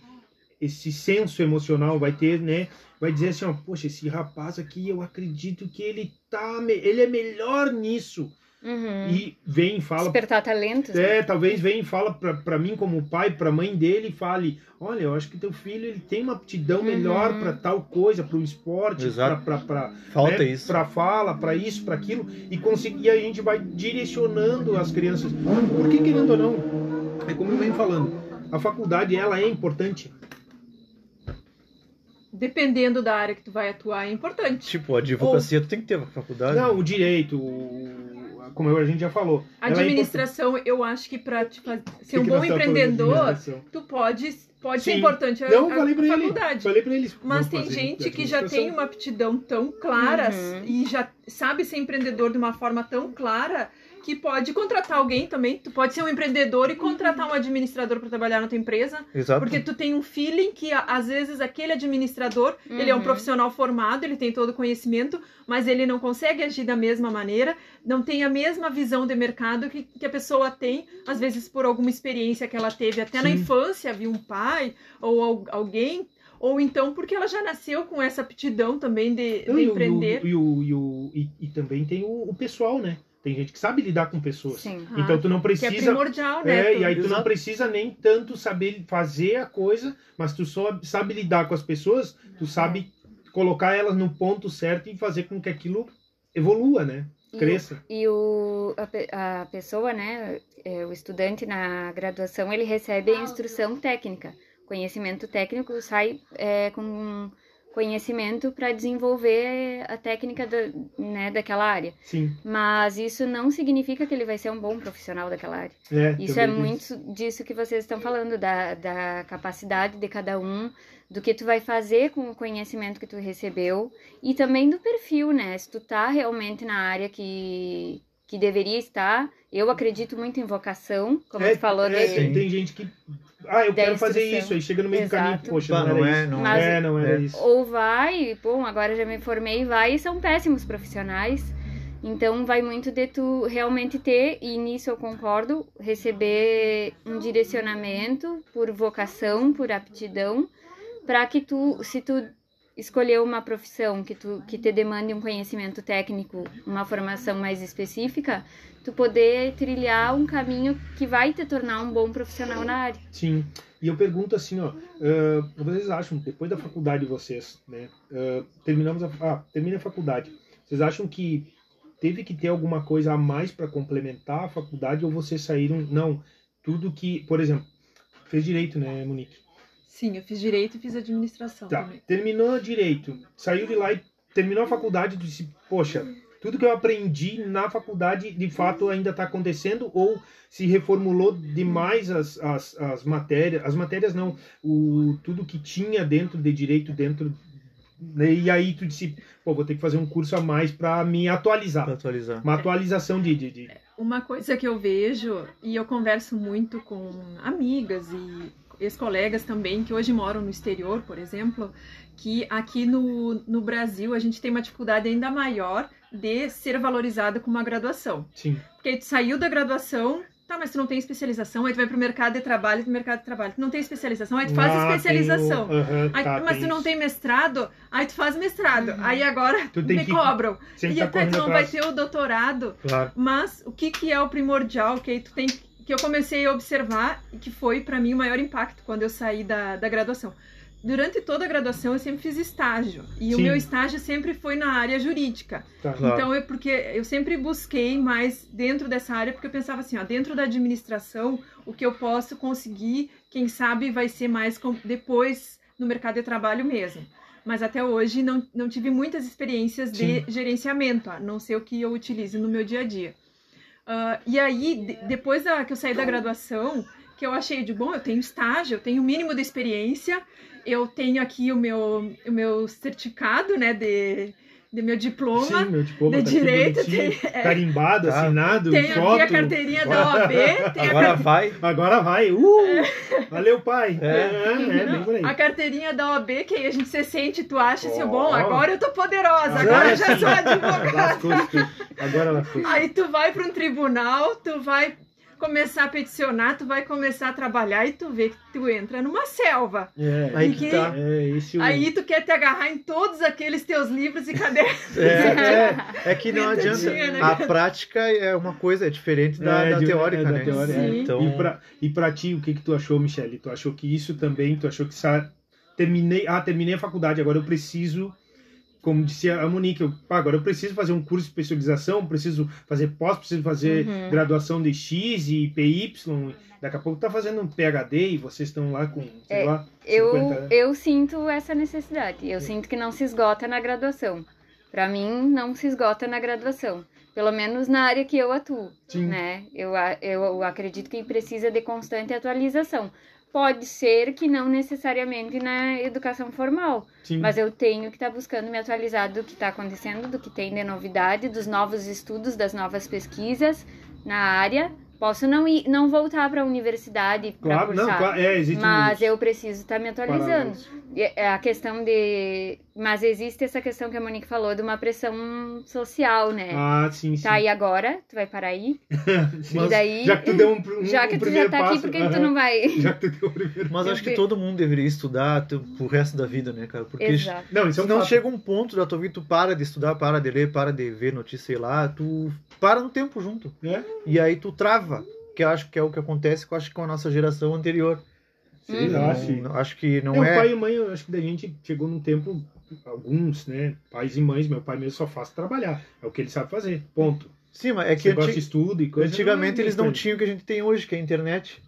[SPEAKER 2] esse senso emocional, vai ter, né? Vai dizer assim, ó, poxa, esse rapaz aqui, eu acredito que ele tá, ele é melhor nisso.
[SPEAKER 4] Uhum.
[SPEAKER 2] E vem e fala
[SPEAKER 4] Despertar talentos. né?
[SPEAKER 2] é, talvez venha e fala pra, pra mim como pai, pra mãe dele e fale, olha, eu acho que teu filho ele tem uma aptidão
[SPEAKER 4] Uhum.
[SPEAKER 2] melhor pra tal coisa, pro esporte,
[SPEAKER 1] Exato.
[SPEAKER 2] pra, pra, pra,
[SPEAKER 1] Falta
[SPEAKER 2] né,
[SPEAKER 1] isso.
[SPEAKER 2] Pra fala, pra isso, pra aquilo, e conseguir a gente vai direcionando as crianças. Porque querendo ou não, é como eu venho falando, a faculdade ela é importante.
[SPEAKER 3] Dependendo da área que tu vai atuar, é importante.
[SPEAKER 1] Tipo, a advocacia, tu tem que ter faculdade.
[SPEAKER 2] Não, o direito, o- como a gente já falou. É
[SPEAKER 3] administração, eu acho que faz- ser um bom empreendedor, tu pode, pode ser importante a,
[SPEAKER 2] Não,
[SPEAKER 3] a
[SPEAKER 2] falei pra ele.
[SPEAKER 3] faculdade.
[SPEAKER 2] Falei pra eles.
[SPEAKER 3] Mas tem gente que já tem uma aptidão tão clara
[SPEAKER 4] Uhum.
[SPEAKER 3] e já sabe ser empreendedor de uma forma tão clara que pode contratar alguém também. Tu pode ser um empreendedor e contratar um administrador para trabalhar na tua empresa,
[SPEAKER 1] Exato.
[SPEAKER 3] porque tu tem um feeling que às vezes aquele administrador, ele é um
[SPEAKER 4] Uhum.
[SPEAKER 3] profissional formado, ele tem todo o conhecimento, mas ele não consegue agir da mesma maneira, não tem a mesma visão de mercado que, que a pessoa tem, às vezes por alguma experiência que ela teve até na
[SPEAKER 2] Sim.
[SPEAKER 3] infância, viu um pai ou al- alguém ou então porque ela já nasceu com essa aptidão também de, de
[SPEAKER 2] e
[SPEAKER 3] empreender.
[SPEAKER 2] E, e, e, e também tem o, o pessoal, né? Tem gente que sabe lidar com pessoas.
[SPEAKER 4] Sim.
[SPEAKER 3] Ah,
[SPEAKER 2] Então tu não
[SPEAKER 3] que é
[SPEAKER 2] precisa.
[SPEAKER 3] primordial, né?
[SPEAKER 2] É, e aí tu não precisa nem tanto saber fazer a coisa, mas tu só sabe lidar com as pessoas, tu sabe colocar elas no ponto certo e fazer com que aquilo evolua, né?
[SPEAKER 4] E
[SPEAKER 2] Cresça.
[SPEAKER 4] E o, a, a pessoa, né, é, o estudante na graduação, ele recebe a instrução técnica. Conhecimento técnico sai é, com conhecimento para desenvolver a técnica da, né, daquela área.
[SPEAKER 2] Sim.
[SPEAKER 4] Mas isso não significa que ele vai ser um bom profissional daquela área.
[SPEAKER 2] É,
[SPEAKER 4] Isso é muito disso que vocês estão falando, da, da capacidade de cada um, do que tu vai fazer com o conhecimento que tu recebeu e também do perfil, né? Se tu tá realmente na área que, que deveria estar, eu acredito muito em vocação, como
[SPEAKER 2] É,
[SPEAKER 4] falou
[SPEAKER 2] é, tem, gente que. Ah, eu quero fazer isso, aí chega no meio do caminho,
[SPEAKER 4] Exato.
[SPEAKER 2] poxa,
[SPEAKER 1] Pá,
[SPEAKER 2] não,
[SPEAKER 1] não
[SPEAKER 2] era
[SPEAKER 1] é, não
[SPEAKER 4] Mas-
[SPEAKER 2] é, não
[SPEAKER 1] é.
[SPEAKER 2] isso.
[SPEAKER 4] Ou vai, bom, agora já me formei, vai e são péssimos profissionais. Então vai muito de tu realmente ter, e nisso eu concordo, receber um direcionamento por vocação, por aptidão, para que tu, se tu escolher uma profissão que, tu, que te demande um conhecimento técnico, uma formação mais específica, tu poder trilhar um caminho que vai te tornar um bom profissional na área.
[SPEAKER 2] Sim. E eu pergunto assim, ó, ah, vocês acham, depois da faculdade de vocês, né? ah, terminamos a, ah, termina a faculdade. Vocês acham que teve que ter alguma coisa a mais para complementar a faculdade ou vocês saíram, não, tudo que, por exemplo, fez direito, né, Monique?
[SPEAKER 3] Sim, eu fiz direito e fiz administração
[SPEAKER 2] Tá,
[SPEAKER 3] também.
[SPEAKER 2] terminou direito, saiu de lá e terminou a faculdade, tu disse, poxa, tudo que eu aprendi na faculdade de fato ainda está acontecendo ou se reformulou demais as, as, as matérias, as matérias não, o, tudo que tinha dentro de direito, dentro. né, E aí tu disse, pô, vou ter que fazer um curso a mais para me
[SPEAKER 1] Pra
[SPEAKER 2] atualizar.
[SPEAKER 1] atualizar.
[SPEAKER 2] Uma atualização de. de, de-
[SPEAKER 3] Uma coisa que eu vejo, e eu converso muito com amigas e ex-colegas também, que hoje moram no exterior, por exemplo, que aqui no, no Brasil a gente tem uma dificuldade ainda maior de ser valorizada com uma graduação.
[SPEAKER 2] Sim.
[SPEAKER 3] Porque aí tu saiu da graduação, tá, mas tu não tem especialização, aí tu vai pro mercado de trabalho, no mercado de trabalho, tu não tem especialização, aí tu faz
[SPEAKER 2] Ah,
[SPEAKER 3] especialização.
[SPEAKER 2] o- aham,
[SPEAKER 3] Aí-
[SPEAKER 2] tá,
[SPEAKER 3] mas tu não
[SPEAKER 2] isso.
[SPEAKER 3] tem mestrado, aí tu faz mestrado. Aí agora
[SPEAKER 2] Tu tem
[SPEAKER 3] me
[SPEAKER 2] que
[SPEAKER 3] cobram.
[SPEAKER 2] Sempre
[SPEAKER 3] E
[SPEAKER 2] tá
[SPEAKER 3] até tu não vai
[SPEAKER 2] atrás.
[SPEAKER 3] ter o doutorado.
[SPEAKER 1] Claro.
[SPEAKER 3] Mas o que, que é o primordial que aí tu tem que eu comecei a observar e que foi para mim o maior impacto quando eu saí da, da graduação. Durante toda a graduação eu sempre fiz estágio e o
[SPEAKER 2] Sim.
[SPEAKER 3] meu estágio sempre foi na área jurídica.
[SPEAKER 2] Tá.
[SPEAKER 1] Claro.
[SPEAKER 3] Então é porque eu sempre busquei mais dentro dessa área porque eu pensava assim, ó, dentro da administração o que eu posso conseguir, quem sabe vai ser mais depois no mercado de trabalho mesmo. Mas até hoje não, não tive muitas experiências de gerenciamento, a não ser o que eu utilize no meu dia a dia. Ah, e aí, de- depois da, que eu saí da graduação, que eu achei de bom, eu tenho estágio, eu tenho o mínimo de experiência, eu tenho aqui o meu, o meu certificado, né, de, de meu diploma,
[SPEAKER 2] Sim, meu diploma
[SPEAKER 3] de
[SPEAKER 2] tá
[SPEAKER 3] direito, tem- é.
[SPEAKER 2] carimbado,
[SPEAKER 1] Tá.
[SPEAKER 2] assinado,
[SPEAKER 3] tenho
[SPEAKER 2] foto.
[SPEAKER 3] aqui a carteirinha da OAB, tem a
[SPEAKER 1] Agora vai.
[SPEAKER 2] Agora vai. Uh! Valeu, pai.
[SPEAKER 1] É.
[SPEAKER 2] É, é.
[SPEAKER 3] A carteirinha da OAB, que aí a gente se sente, tu acha assim,
[SPEAKER 2] Ó.
[SPEAKER 3] bom, agora eu tô poderosa,
[SPEAKER 2] Agora
[SPEAKER 3] agora eu já sou advogada.
[SPEAKER 2] Lascou. Agora ela foi.
[SPEAKER 3] Aí tu vai para um tribunal, tu vai começar a peticionar, tu vai começar a trabalhar e tu vê que tu entra numa selva.
[SPEAKER 2] É,
[SPEAKER 1] Aí que
[SPEAKER 3] que-
[SPEAKER 1] tá.
[SPEAKER 2] é.
[SPEAKER 3] Aí tu quer te agarrar em todos aqueles teus livros e cadernos.
[SPEAKER 1] É, é, é que não adianta.
[SPEAKER 3] né?
[SPEAKER 1] A prática é uma coisa, é diferente da,
[SPEAKER 2] É,
[SPEAKER 1] da
[SPEAKER 2] de-
[SPEAKER 1] teórica,
[SPEAKER 2] é, da
[SPEAKER 1] né?
[SPEAKER 2] teórica, é.
[SPEAKER 3] Sim.
[SPEAKER 1] Então,
[SPEAKER 2] E, pra, e pra ti, o que que tu achou, Michele? Tu achou que isso também, tu achou que sa... terminei, ah, terminei a faculdade, agora eu preciso, como disse a Monique, eu, agora eu preciso fazer um curso de especialização, preciso fazer pós, preciso fazer
[SPEAKER 4] Uhum.
[SPEAKER 2] graduação de X e PY, daqui a pouco tá fazendo um PhD e vocês estão lá com, sei
[SPEAKER 4] É,
[SPEAKER 2] lá,
[SPEAKER 4] Eu,
[SPEAKER 2] 50
[SPEAKER 4] eu sinto essa necessidade. Eu sinto que não se esgota na graduação. Para mim, não se esgota na graduação. Pelo menos na área que eu atuo,
[SPEAKER 2] Sim.
[SPEAKER 4] né? Eu, eu acredito que precisa de constante atualização. Pode ser que não necessariamente na educação formal,
[SPEAKER 2] Sim.
[SPEAKER 4] mas eu tenho que estar buscando me atualizar do que está acontecendo, do que tem de novidade, dos novos estudos, das novas pesquisas na área, Posso não ir, não voltar para a universidade para
[SPEAKER 2] Claro, não,
[SPEAKER 4] cursar,
[SPEAKER 2] claro, é, existe
[SPEAKER 4] mas
[SPEAKER 2] um-
[SPEAKER 4] eu preciso estar me atualizando. é A questão de, mas existe essa questão que a Monique falou de uma pressão social, né?
[SPEAKER 2] Ah, sim, sim.
[SPEAKER 4] Tá, e agora? Tu vai parar aí?
[SPEAKER 2] Sim.
[SPEAKER 4] e daí,
[SPEAKER 2] Já que tu deu um, um,
[SPEAKER 4] já que
[SPEAKER 2] um
[SPEAKER 4] tu já tá aqui,
[SPEAKER 2] passo,
[SPEAKER 4] por que, que tu
[SPEAKER 2] aham.
[SPEAKER 4] não vai?
[SPEAKER 2] Já que tu deu o primeiro
[SPEAKER 1] Mas acho que todo mundo deveria estudar tu- pro resto da vida, né, cara? Porque
[SPEAKER 4] Exato.
[SPEAKER 2] Não, isso é um fato.
[SPEAKER 1] chega um ponto da tua vida, tu para de estudar, para de ler, para de ver notícia, sei lá, tu para no tempo junto.
[SPEAKER 2] É?
[SPEAKER 1] E aí tu trava, que eu acho que é o que acontece com, acho, que com a nossa geração anterior.
[SPEAKER 2] Sei
[SPEAKER 4] Uhum.
[SPEAKER 2] lá,
[SPEAKER 1] Não-
[SPEAKER 2] sim.
[SPEAKER 1] acho que não
[SPEAKER 2] Meu
[SPEAKER 1] é.
[SPEAKER 2] pai e mãe, eu acho que da gente chegou num tempo, alguns, né, pais e mães, meu pai mesmo só faz trabalhar, é o que ele sabe fazer, ponto.
[SPEAKER 1] Sim, mas é que
[SPEAKER 2] Esse negócio
[SPEAKER 1] anti-
[SPEAKER 2] de estudo e coisa.
[SPEAKER 1] antigamente
[SPEAKER 2] não é
[SPEAKER 1] eles não tinham o que a gente tem hoje, que é a internet.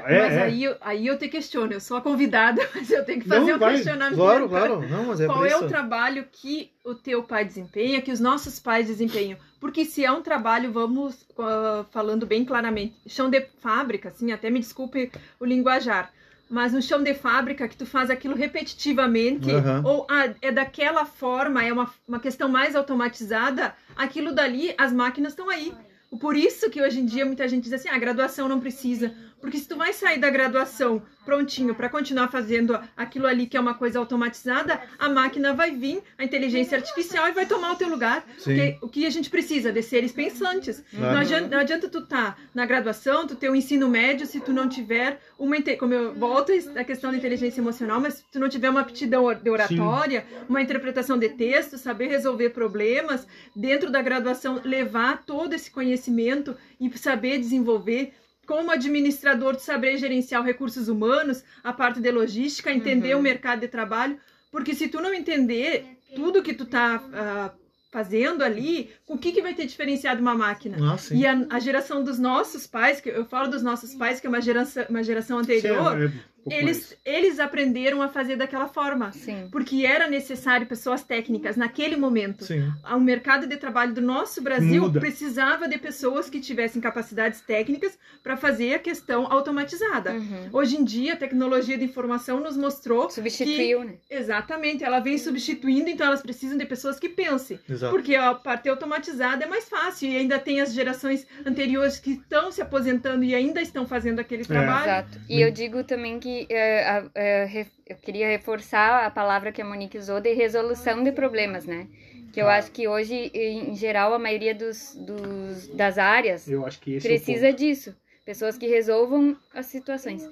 [SPEAKER 2] É,
[SPEAKER 3] mas
[SPEAKER 2] é.
[SPEAKER 3] Aí, eu- aí eu te questiono, eu sou a convidada, mas eu tenho que
[SPEAKER 2] Não,
[SPEAKER 3] fazer o
[SPEAKER 2] vai.
[SPEAKER 3] questionamento.
[SPEAKER 1] Claro, claro. Não, mas é
[SPEAKER 3] Qual é o trabalho que o teu pai desempenha, que os nossos pais desempenham? Porque se é um trabalho, vamos ah, falando bem claramente, chão de fábrica, assim, até me desculpe o linguajar, mas no chão de fábrica que tu faz aquilo repetitivamente,
[SPEAKER 1] Aham.
[SPEAKER 3] ou ah, é daquela forma, é uma, uma questão mais automatizada, aquilo dali, as máquinas estão aí. Por isso que hoje em dia muita gente diz assim, ah, graduação não precisa. Porque se tu vai sair da graduação prontinho para continuar fazendo aquilo ali que é uma coisa automatizada, a máquina vai vir, a inteligência artificial e vai tomar o teu lugar.
[SPEAKER 1] Sim.
[SPEAKER 3] Porque o que a gente precisa de seres pensantes.
[SPEAKER 1] Claro.
[SPEAKER 3] Não, adianta, não adianta tu tá na graduação, tu ter o ensino médio, se tu não tiver uma como eu volto à questão da inteligência emocional, mas se tu não tiver uma aptidão de oratória, uma interpretação de texto, saber resolver problemas, dentro da graduação levar todo esse conhecimento e saber desenvolver como administrador, tu saber gerenciar os recursos humanos, a parte de logística, entender
[SPEAKER 4] Uhum.
[SPEAKER 3] o mercado de trabalho, porque se tu não entender tudo que tu tá ah, fazendo ali, o que que vai ter diferenciado uma máquina?
[SPEAKER 1] Ah.
[SPEAKER 3] E a, a geração dos nossos pais, que eu falo dos nossos pais, que é uma geração, uma geração anterior,
[SPEAKER 2] Sim,
[SPEAKER 3] eles, eles aprenderam a fazer daquela forma.
[SPEAKER 4] Sim.
[SPEAKER 3] Porque era necessário pessoas técnicas naquele momento.
[SPEAKER 1] Sim.
[SPEAKER 3] O mercado de trabalho do nosso Brasil
[SPEAKER 2] Muda.
[SPEAKER 3] precisava de pessoas que tivessem capacidades técnicas para fazer a questão automatizada.
[SPEAKER 4] Uhum.
[SPEAKER 3] Hoje em dia, a tecnologia de informação nos mostrou
[SPEAKER 4] Substituiu, né?
[SPEAKER 3] exatamente, ela vem substituindo, então elas precisam de pessoas que pensem.
[SPEAKER 1] Exato.
[SPEAKER 3] Porque a parte automatizada é mais fácil e ainda tem as gerações anteriores que estão se aposentando e ainda estão fazendo aquele trabalho.
[SPEAKER 4] Exato. E eu digo também que é, é, eu queria reforçar a palavra que a Monique usou de resolução de problemas, né? Que eu acho que hoje, em geral, a maioria dos, dos- das áreas
[SPEAKER 2] esse
[SPEAKER 4] precisa
[SPEAKER 2] é
[SPEAKER 4] disso. Pessoas que resolvam as situações.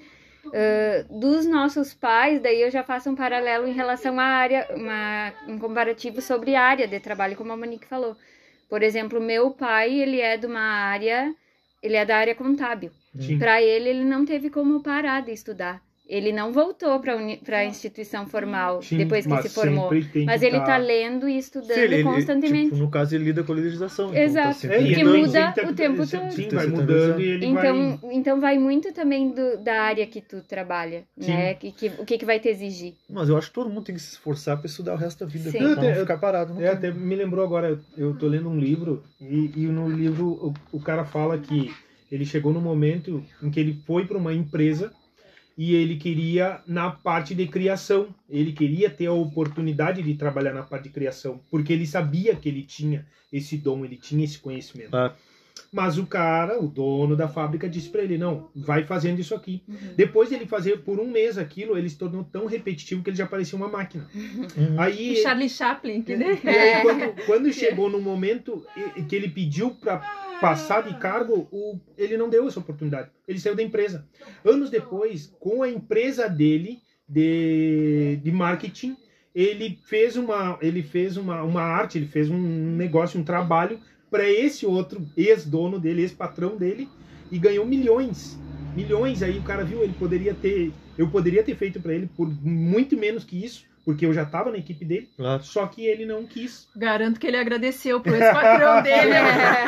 [SPEAKER 4] Ah, dos nossos pais, daí eu já faço um paralelo em relação à área, uma, um comparativo sobre área de trabalho, como a Monique falou. Por exemplo, meu pai, ele é de uma área, ele é da área contábil. Para ele, ele não teve como parar de estudar. Ele não voltou para a instituição formal
[SPEAKER 2] Sim,
[SPEAKER 4] depois que se formou. Mas
[SPEAKER 2] que
[SPEAKER 4] ele
[SPEAKER 2] tá-
[SPEAKER 4] tá lendo e estudando
[SPEAKER 1] Sim, ele- ele-
[SPEAKER 4] constantemente.
[SPEAKER 1] tipo, no caso, ele lida com a legislação. então
[SPEAKER 4] Exato.
[SPEAKER 1] tá
[SPEAKER 2] É, e
[SPEAKER 4] Porque
[SPEAKER 2] ele
[SPEAKER 1] mudando.
[SPEAKER 4] muda o tempo todo.
[SPEAKER 2] Sim,
[SPEAKER 1] Tá
[SPEAKER 2] vai mudando e ele
[SPEAKER 4] Então,
[SPEAKER 2] vai...
[SPEAKER 4] então vai muito também do, da área que tu trabalha,
[SPEAKER 2] Sim.
[SPEAKER 4] né? Que, que- o que, que vai te exigir.
[SPEAKER 1] Mas eu acho que todo mundo tem que se esforçar pra estudar o resto da vida.
[SPEAKER 4] Sim.
[SPEAKER 1] Pra não ficar parado. no
[SPEAKER 2] É, até me lembrou agora, eu- eu tô lendo um livro e, e no livro o, o cara fala que ele chegou no momento em que ele foi para uma empresa e ele queria na parte de criação, ele queria ter a oportunidade de trabalhar na parte de criação, porque ele sabia que ele tinha esse dom, ele tinha esse conhecimento.
[SPEAKER 1] Ah.
[SPEAKER 2] Mas o cara, o dono da fábrica, disse para ele: não, vai fazendo isso aqui.
[SPEAKER 4] Uhum.
[SPEAKER 2] Depois de ele fazer por um mês aquilo, ele se tornou tão repetitivo que ele já parecia uma máquina.
[SPEAKER 1] Uhum.
[SPEAKER 2] Aí
[SPEAKER 3] O Charlie Chaplin, que né?
[SPEAKER 2] quando, quando chegou no momento que ele pediu para passar de cargo, o, ele não deu essa oportunidade. Ele saiu da empresa. Anos depois, com a empresa dele de, de marketing, ele fez uma, ele fez uma, uma arte, ele fez um negócio, um trabalho para esse outro ex-dono dele, ex-patrão dele, e ganhou milhões. Milhões. Aí o cara viu, ele poderia ter, eu poderia ter feito para ele por muito menos que isso, porque eu já estava na equipe dele.
[SPEAKER 1] Claro.
[SPEAKER 2] Só que ele não quis.
[SPEAKER 3] Garanto que ele agradeceu pro ex-patrão dele.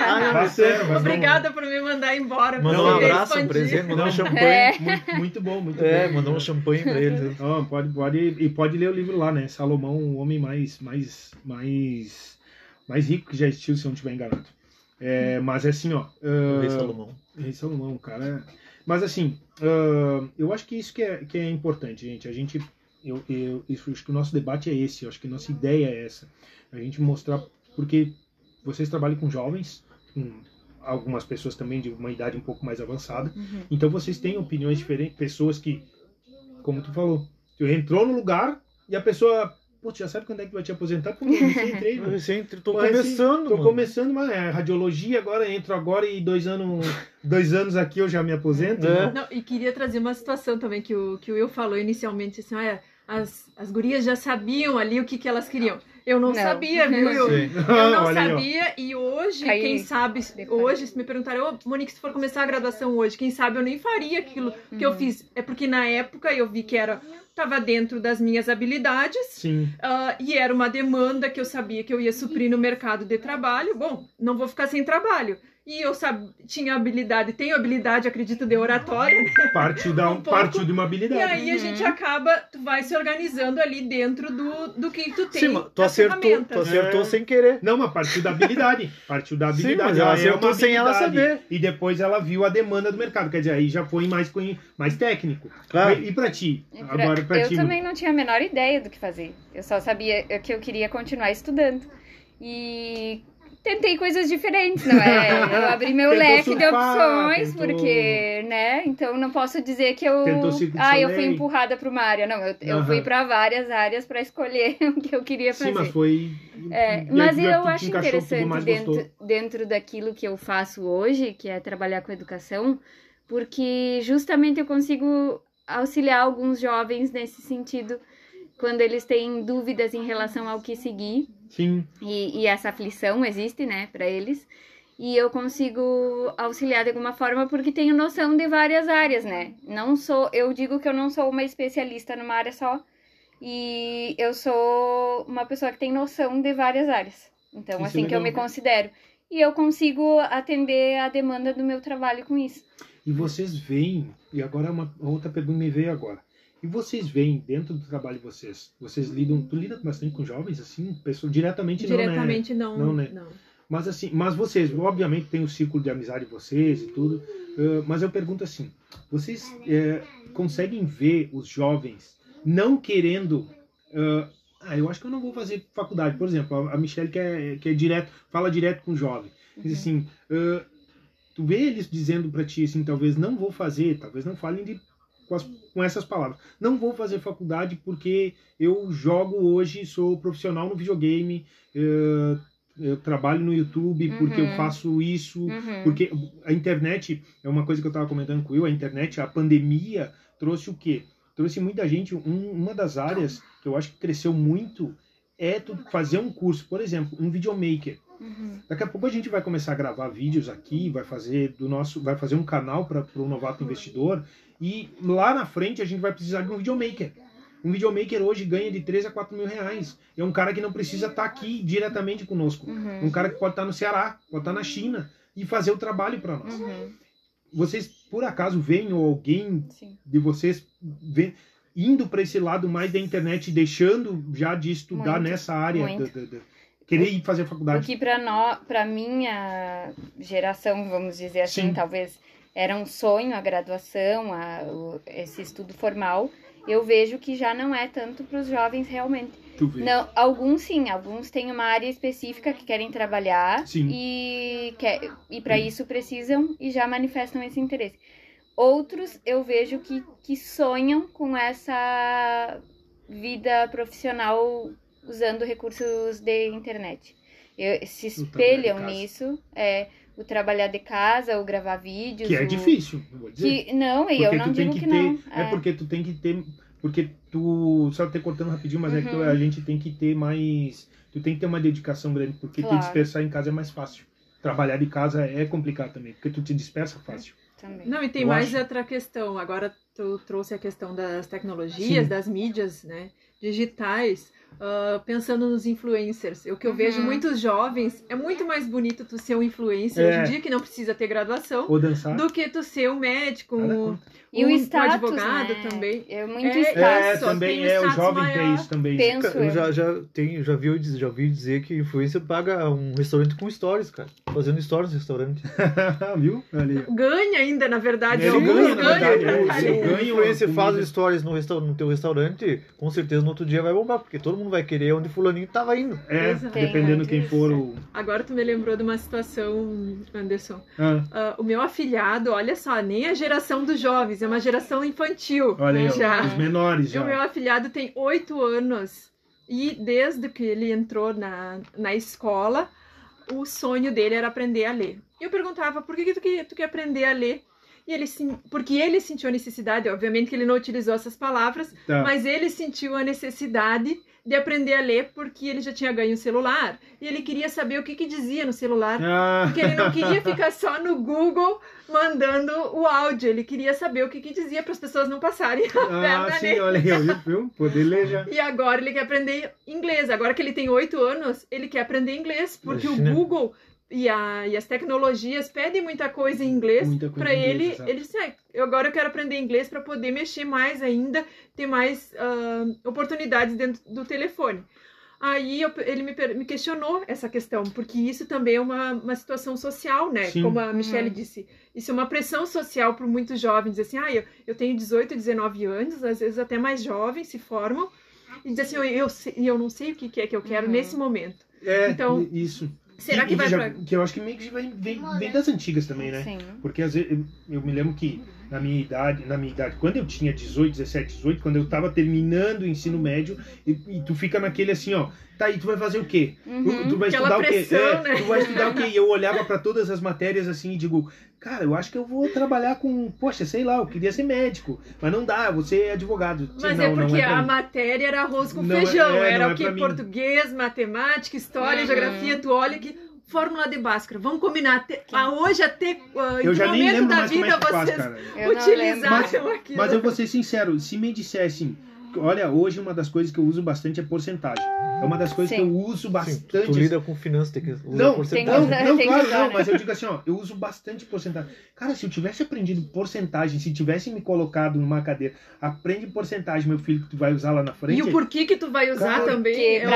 [SPEAKER 1] Ah,
[SPEAKER 3] Obrigada por me mandar embora.
[SPEAKER 1] Mandou um abraço, um
[SPEAKER 3] expandir.
[SPEAKER 1] presente, mandou um
[SPEAKER 2] Não,
[SPEAKER 1] champanhe.
[SPEAKER 4] É.
[SPEAKER 2] Muito, muito bom, muito
[SPEAKER 1] É,
[SPEAKER 2] bom.
[SPEAKER 1] mandou um champanhe pra ele.
[SPEAKER 2] Não, pode, pode, e pode ler o livro lá, né? Salomão, o homem mais, mais, mais, mais rico que já existiu, se eu não estiver enganado. É, mas é assim, ó.
[SPEAKER 1] O Rei
[SPEAKER 2] ah,
[SPEAKER 1] Salomão.
[SPEAKER 2] Rei Salomão, cara. Mas assim, ah, eu acho que isso que é, que é importante, gente. A gente. Eu, eu, isso, acho que o nosso debate é esse, eu acho que a nossa ideia é essa. A gente mostrar. Porque vocês trabalham com jovens, com algumas pessoas também de uma idade um pouco mais avançada.
[SPEAKER 4] Uhum.
[SPEAKER 2] Então vocês têm opiniões diferentes, pessoas que, como tu falou, tu entrou no lugar e a pessoa, pô, tu já sabe quando é que vai te aposentar? Pô, eu entrei,
[SPEAKER 1] Eu
[SPEAKER 2] mano.
[SPEAKER 1] recém- tô
[SPEAKER 2] Mas, assim,
[SPEAKER 1] começando,
[SPEAKER 2] Tô
[SPEAKER 1] mano.
[SPEAKER 2] começando, mas é radiologia agora, entro agora e dois anos, dois anos aqui eu já me aposento.
[SPEAKER 1] É.
[SPEAKER 2] Não.
[SPEAKER 3] Não, e queria trazer uma situação também que o, que o Will falou inicialmente, assim, olha, as, as gurias já sabiam ali o que, que elas queriam. Eu não,
[SPEAKER 4] Não.
[SPEAKER 3] sabia, viu? Eu,
[SPEAKER 1] Sim.
[SPEAKER 3] eu não
[SPEAKER 2] Olha
[SPEAKER 3] sabia e hoje,
[SPEAKER 4] Aí,
[SPEAKER 3] quem sabe, hoje, se me perguntarem, ô, Monique, se for começar a graduação hoje, quem sabe eu nem faria aquilo que eu
[SPEAKER 4] Uhum.
[SPEAKER 3] fiz. É porque na época eu vi que era, tava dentro das minhas habilidades,
[SPEAKER 2] Sim.
[SPEAKER 3] ah, e era uma demanda que eu sabia que eu ia suprir no mercado de trabalho. Bom, não vou ficar sem trabalho. E eu sab... tinha habilidade, tenho habilidade, acredito, de oratória, né?
[SPEAKER 2] Partiu, da,
[SPEAKER 3] Um
[SPEAKER 2] partiu de uma
[SPEAKER 3] E
[SPEAKER 2] habilidade.
[SPEAKER 3] aí a gente acaba, tu vai se organizando ali dentro do, do que tu tem.
[SPEAKER 1] Sim, mas tu acertou, tu acertou
[SPEAKER 2] É.
[SPEAKER 1] sem querer.
[SPEAKER 2] Não, mas partiu da habilidade. Partiu da
[SPEAKER 1] Sim,
[SPEAKER 2] habilidade.
[SPEAKER 1] mas ela acertou sem ela saber.
[SPEAKER 2] E depois ela viu a demanda do mercado. Quer dizer, aí já foi mais, mais técnico.
[SPEAKER 1] Claro.
[SPEAKER 2] E, e pra ti?
[SPEAKER 4] E pra-
[SPEAKER 2] Agora pra
[SPEAKER 4] eu
[SPEAKER 2] ti.
[SPEAKER 4] também não tinha a menor ideia do que fazer. Eu só sabia que eu queria continuar estudando. E tentei coisas diferentes, não é? Eu abri meu leque de
[SPEAKER 2] surfar,
[SPEAKER 4] opções,
[SPEAKER 2] tentou-
[SPEAKER 4] porque, né? Então não posso dizer que eu. Ah, eu fui empurrada para uma área. Não, eu, eu fui para várias áreas para escolher o que eu queria fazer.
[SPEAKER 2] Sim, mas foi.
[SPEAKER 4] É, mas eu acho interessante dentro,
[SPEAKER 2] gostou.
[SPEAKER 4] dentro daquilo que eu faço hoje, que é trabalhar com educação, porque justamente eu consigo auxiliar alguns jovens nesse sentido, quando eles têm dúvidas em relação ao que seguir,
[SPEAKER 2] Sim.
[SPEAKER 4] e, e essa aflição existe, né, para eles. E eu consigo auxiliar de alguma forma porque tenho noção de várias áreas, né? Não sou, eu digo que eu não sou uma especialista numa área só, e eu sou uma pessoa que tem noção de várias áreas. Então,
[SPEAKER 2] Isso é
[SPEAKER 4] assim que eu me considero. E eu consigo atender a demanda do meu trabalho com isso.
[SPEAKER 2] E vocês veem, e agora uma outra pergunta me veio agora. E vocês veem dentro do trabalho de vocês, vocês lidam, tu lida bastante com jovens assim, pessoa diretamente, não, né?
[SPEAKER 3] Diretamente não,
[SPEAKER 2] Não,
[SPEAKER 3] não,
[SPEAKER 2] né?
[SPEAKER 3] não.
[SPEAKER 2] Mas assim, mas vocês, obviamente tem o círculo de amizade de vocês e tudo, eh, mas eu pergunto assim, vocês conseguem ver os jovens não querendo, eh, ah, eu acho que eu não vou fazer faculdade, por exemplo, a, a Michelle que é, que é direto, fala direto com o jovem, diz assim, eh, tu vê eles dizendo pra ti assim, talvez não vou fazer, talvez não falem de com, as- com essas palavras. Não vou fazer faculdade porque eu jogo hoje, sou profissional no videogame, eh, eu trabalho no YouTube porque eu
[SPEAKER 4] Uhum.
[SPEAKER 2] faço isso,
[SPEAKER 4] Uhum.
[SPEAKER 2] porque a internet, é uma coisa que eu estava comentando com o Will, a internet, a pandemia trouxe o quê? Trouxe muita gente, um- uma das áreas que eu acho que cresceu muito é tu fazer um curso, por exemplo, um videomaker.
[SPEAKER 4] Uhum.
[SPEAKER 2] Daqui a pouco a gente vai começar a gravar vídeos aqui, vai fazer do nosso, vai fazer um canal para o novato investidor e lá na frente a gente vai precisar de um videomaker. Um videomaker hoje ganha de 3 a 4 mil reais. É um cara que não precisa estar aqui diretamente conosco.
[SPEAKER 4] Uhum.
[SPEAKER 2] Um cara que pode estar no Ceará, pode estar na China e fazer o trabalho para nós.
[SPEAKER 4] Uhum.
[SPEAKER 2] Vocês, por acaso, veem ou alguém
[SPEAKER 4] Sim.
[SPEAKER 2] de vocês vê, indo para esse lado mais da internet, deixando já de estudar
[SPEAKER 4] Muito,
[SPEAKER 2] nessa área,
[SPEAKER 4] muito.
[SPEAKER 2] da- da- da- querer ir fazer faculdade?
[SPEAKER 4] que para nós, para minha geração, vamos dizer assim,
[SPEAKER 2] Sim.
[SPEAKER 4] talvez era um sonho a graduação, a, o- esse estudo formal. Eu vejo que já não é tanto para os jovens realmente. Não, alguns sim, alguns têm uma área específica que querem trabalhar
[SPEAKER 2] Sim.
[SPEAKER 4] e quer, e para isso precisam e já manifestam esse interesse. Outros eu vejo que, que sonham com essa vida profissional usando recursos de internet. Eu- se espelham nisso, é, o trabalhar de casa, o gravar vídeos.
[SPEAKER 2] Que é
[SPEAKER 4] o-
[SPEAKER 2] difícil, eu vou dizer.
[SPEAKER 4] Que, não, e eu não digo
[SPEAKER 2] que
[SPEAKER 4] que,
[SPEAKER 2] ter.
[SPEAKER 4] não.
[SPEAKER 2] É. porque tu tem que ter. Porque tu. Só te cortando rapidinho, mas é que tu-
[SPEAKER 4] Uhum.
[SPEAKER 2] a gente tem que ter mais. Tu tem que ter uma dedicação grande, porque te
[SPEAKER 4] Claro.
[SPEAKER 2] dispersar em casa é mais fácil. Trabalhar de casa é complicado também, porque tu te dispersa fácil.
[SPEAKER 4] também.
[SPEAKER 3] Não, e tem
[SPEAKER 2] Eu
[SPEAKER 3] mais
[SPEAKER 2] acho.
[SPEAKER 3] outra questão. Agora tu trouxe a questão das tecnologias,
[SPEAKER 2] Sim.
[SPEAKER 3] das mídias, né, digitais. Ah, pensando nos influencers, o que eu
[SPEAKER 4] Uhum.
[SPEAKER 3] vejo muitos jovens é muito mais bonito tu ser um influencer
[SPEAKER 2] É.
[SPEAKER 3] hoje em dia que não precisa ter graduação do que tu ser um médico, um.
[SPEAKER 4] E o
[SPEAKER 3] um
[SPEAKER 4] status,
[SPEAKER 3] advogado
[SPEAKER 4] né?
[SPEAKER 3] também.
[SPEAKER 4] É muito
[SPEAKER 3] É,
[SPEAKER 4] status.
[SPEAKER 2] É,
[SPEAKER 3] só
[SPEAKER 2] também
[SPEAKER 3] tem um
[SPEAKER 2] é, o jovem tem
[SPEAKER 3] maior.
[SPEAKER 2] isso também.
[SPEAKER 4] Penso
[SPEAKER 1] Cara, eu já, já, tenho, já, vi, já ouvi dizer que influencer paga um restaurante com stories, cara. Fazendo stories no restaurante.
[SPEAKER 2] Viu? Ali.
[SPEAKER 3] Ganha ainda, na verdade. Alguns
[SPEAKER 2] ganha, é,
[SPEAKER 3] caralho.
[SPEAKER 2] ele
[SPEAKER 1] Se o
[SPEAKER 2] ganha
[SPEAKER 1] influencer faz stories no, resta no teu restaurante, com certeza no outro dia vai bombar, porque todo mundo mundo vai querer onde fulaninho tava indo.
[SPEAKER 2] É,
[SPEAKER 3] Exato.
[SPEAKER 2] dependendo
[SPEAKER 3] Tem,
[SPEAKER 2] quem for o.
[SPEAKER 3] Agora tu me lembrou de uma situação, Anderson.
[SPEAKER 2] Ah,
[SPEAKER 3] Ah, o meu afilhado, olha só, nem a geração dos jovens, é uma geração infantil.
[SPEAKER 2] olha aí,
[SPEAKER 3] já.
[SPEAKER 2] os menores
[SPEAKER 3] E o meu
[SPEAKER 2] já.
[SPEAKER 3] afilhado tem oito anos e desde que ele entrou na, na escola, o sonho dele era aprender a ler. E eu perguntava, por que, que tu, quer, tu quer aprender a ler? E ele sim, porque ele sentiu a necessidade, obviamente que ele não utilizou essas palavras,
[SPEAKER 2] Tá.
[SPEAKER 3] mas ele sentiu a necessidade de aprender a ler porque ele já tinha ganho um celular e ele queria saber o que, que dizia no celular.
[SPEAKER 2] Ah,
[SPEAKER 3] Porque ele não queria ficar só no Google mandando o áudio, ele queria saber o que, que dizia para as pessoas não passarem a
[SPEAKER 2] ah,
[SPEAKER 3] perna
[SPEAKER 2] sim,
[SPEAKER 3] nele.
[SPEAKER 2] olha aí, ó, viu? viu? Poder ler já.
[SPEAKER 3] E agora ele quer aprender inglês. Agora que ele tem oito anos, ele quer aprender inglês, porque
[SPEAKER 1] Imagina.
[SPEAKER 3] o Google e, a, e as tecnologias pedem muita coisa em inglês. Para
[SPEAKER 2] inglês,
[SPEAKER 3] ele, ele disse: "Ah, eu agora eu quero aprender inglês para poder mexer mais ainda, ter mais ah, oportunidades dentro do telefone. Aí eu- ele me, me questionou essa questão, porque isso também é uma, uma situação social, né?
[SPEAKER 2] Sim.
[SPEAKER 3] Como a Michelle
[SPEAKER 4] Uhum.
[SPEAKER 3] disse, isso é uma pressão social para muitos jovens. Assim, ah, eu, eu tenho 18, 19 anos, às vezes até mais jovens se formam, e dizem assim, eu, eu, eu não sei o que que é que eu quero
[SPEAKER 4] Uhum.
[SPEAKER 3] nesse momento.
[SPEAKER 2] É,
[SPEAKER 3] Então,
[SPEAKER 2] isso.
[SPEAKER 3] Será que
[SPEAKER 2] e
[SPEAKER 3] vai
[SPEAKER 2] já-
[SPEAKER 3] pra...
[SPEAKER 2] Que eu acho que meio que vem, vem, vem das antigas também, né?
[SPEAKER 4] Sim.
[SPEAKER 2] Porque às vezes eu, eu me lembro que na minha idade, na minha idade, quando eu tinha 18, 17, 18, quando eu tava terminando o ensino médio, e, e tu fica naquele assim, ó, tá aí, tu vai fazer o quê? Tu,
[SPEAKER 4] Uhum.
[SPEAKER 2] tu vai estudar o quê?
[SPEAKER 3] pressão,
[SPEAKER 2] É,
[SPEAKER 3] né?
[SPEAKER 2] Tu vai estudar o quê? E eu olhava pra todas as matérias assim e digo, cara, eu acho que eu vou trabalhar com, poxa, sei lá, eu queria ser médico, mas não dá, você é advogado.
[SPEAKER 3] Mas
[SPEAKER 2] não,
[SPEAKER 3] é porque
[SPEAKER 2] não é
[SPEAKER 3] a
[SPEAKER 2] mim.
[SPEAKER 3] matéria era arroz com
[SPEAKER 2] Não é-
[SPEAKER 3] feijão.
[SPEAKER 2] é,
[SPEAKER 3] era o
[SPEAKER 2] é
[SPEAKER 3] que? Português, matemática, história,
[SPEAKER 4] Uhum.
[SPEAKER 3] geografia. Tu olha que. Fórmula de Bhaskara. Vamos combinar. Até, a hoje, até ah, em que momento da vida
[SPEAKER 2] é faz,
[SPEAKER 3] vocês utilizaram aquilo.
[SPEAKER 2] Mas eu vou ser sincero, se me dissessem, olha, hoje uma das coisas que eu uso bastante é porcentagem. É uma das coisas
[SPEAKER 4] Sim.
[SPEAKER 2] que eu uso
[SPEAKER 1] Sim,
[SPEAKER 2] bastante.
[SPEAKER 1] tu lida com finanças, tem que usar
[SPEAKER 2] Não,
[SPEAKER 1] porcentagem.
[SPEAKER 2] Não,
[SPEAKER 4] usar-
[SPEAKER 2] não,
[SPEAKER 4] tem que
[SPEAKER 2] claro,
[SPEAKER 4] usar,
[SPEAKER 2] não,
[SPEAKER 4] né?
[SPEAKER 2] mas eu digo assim, ó, eu uso bastante porcentagem. Cara, se eu tivesse aprendido porcentagem, se tivesse me colocado numa cadeira, aprende porcentagem, meu filho, que tu vai usar lá na frente.
[SPEAKER 3] E o porquê que tu vai usar
[SPEAKER 2] Cara,
[SPEAKER 3] também
[SPEAKER 4] que-
[SPEAKER 3] é
[SPEAKER 4] pra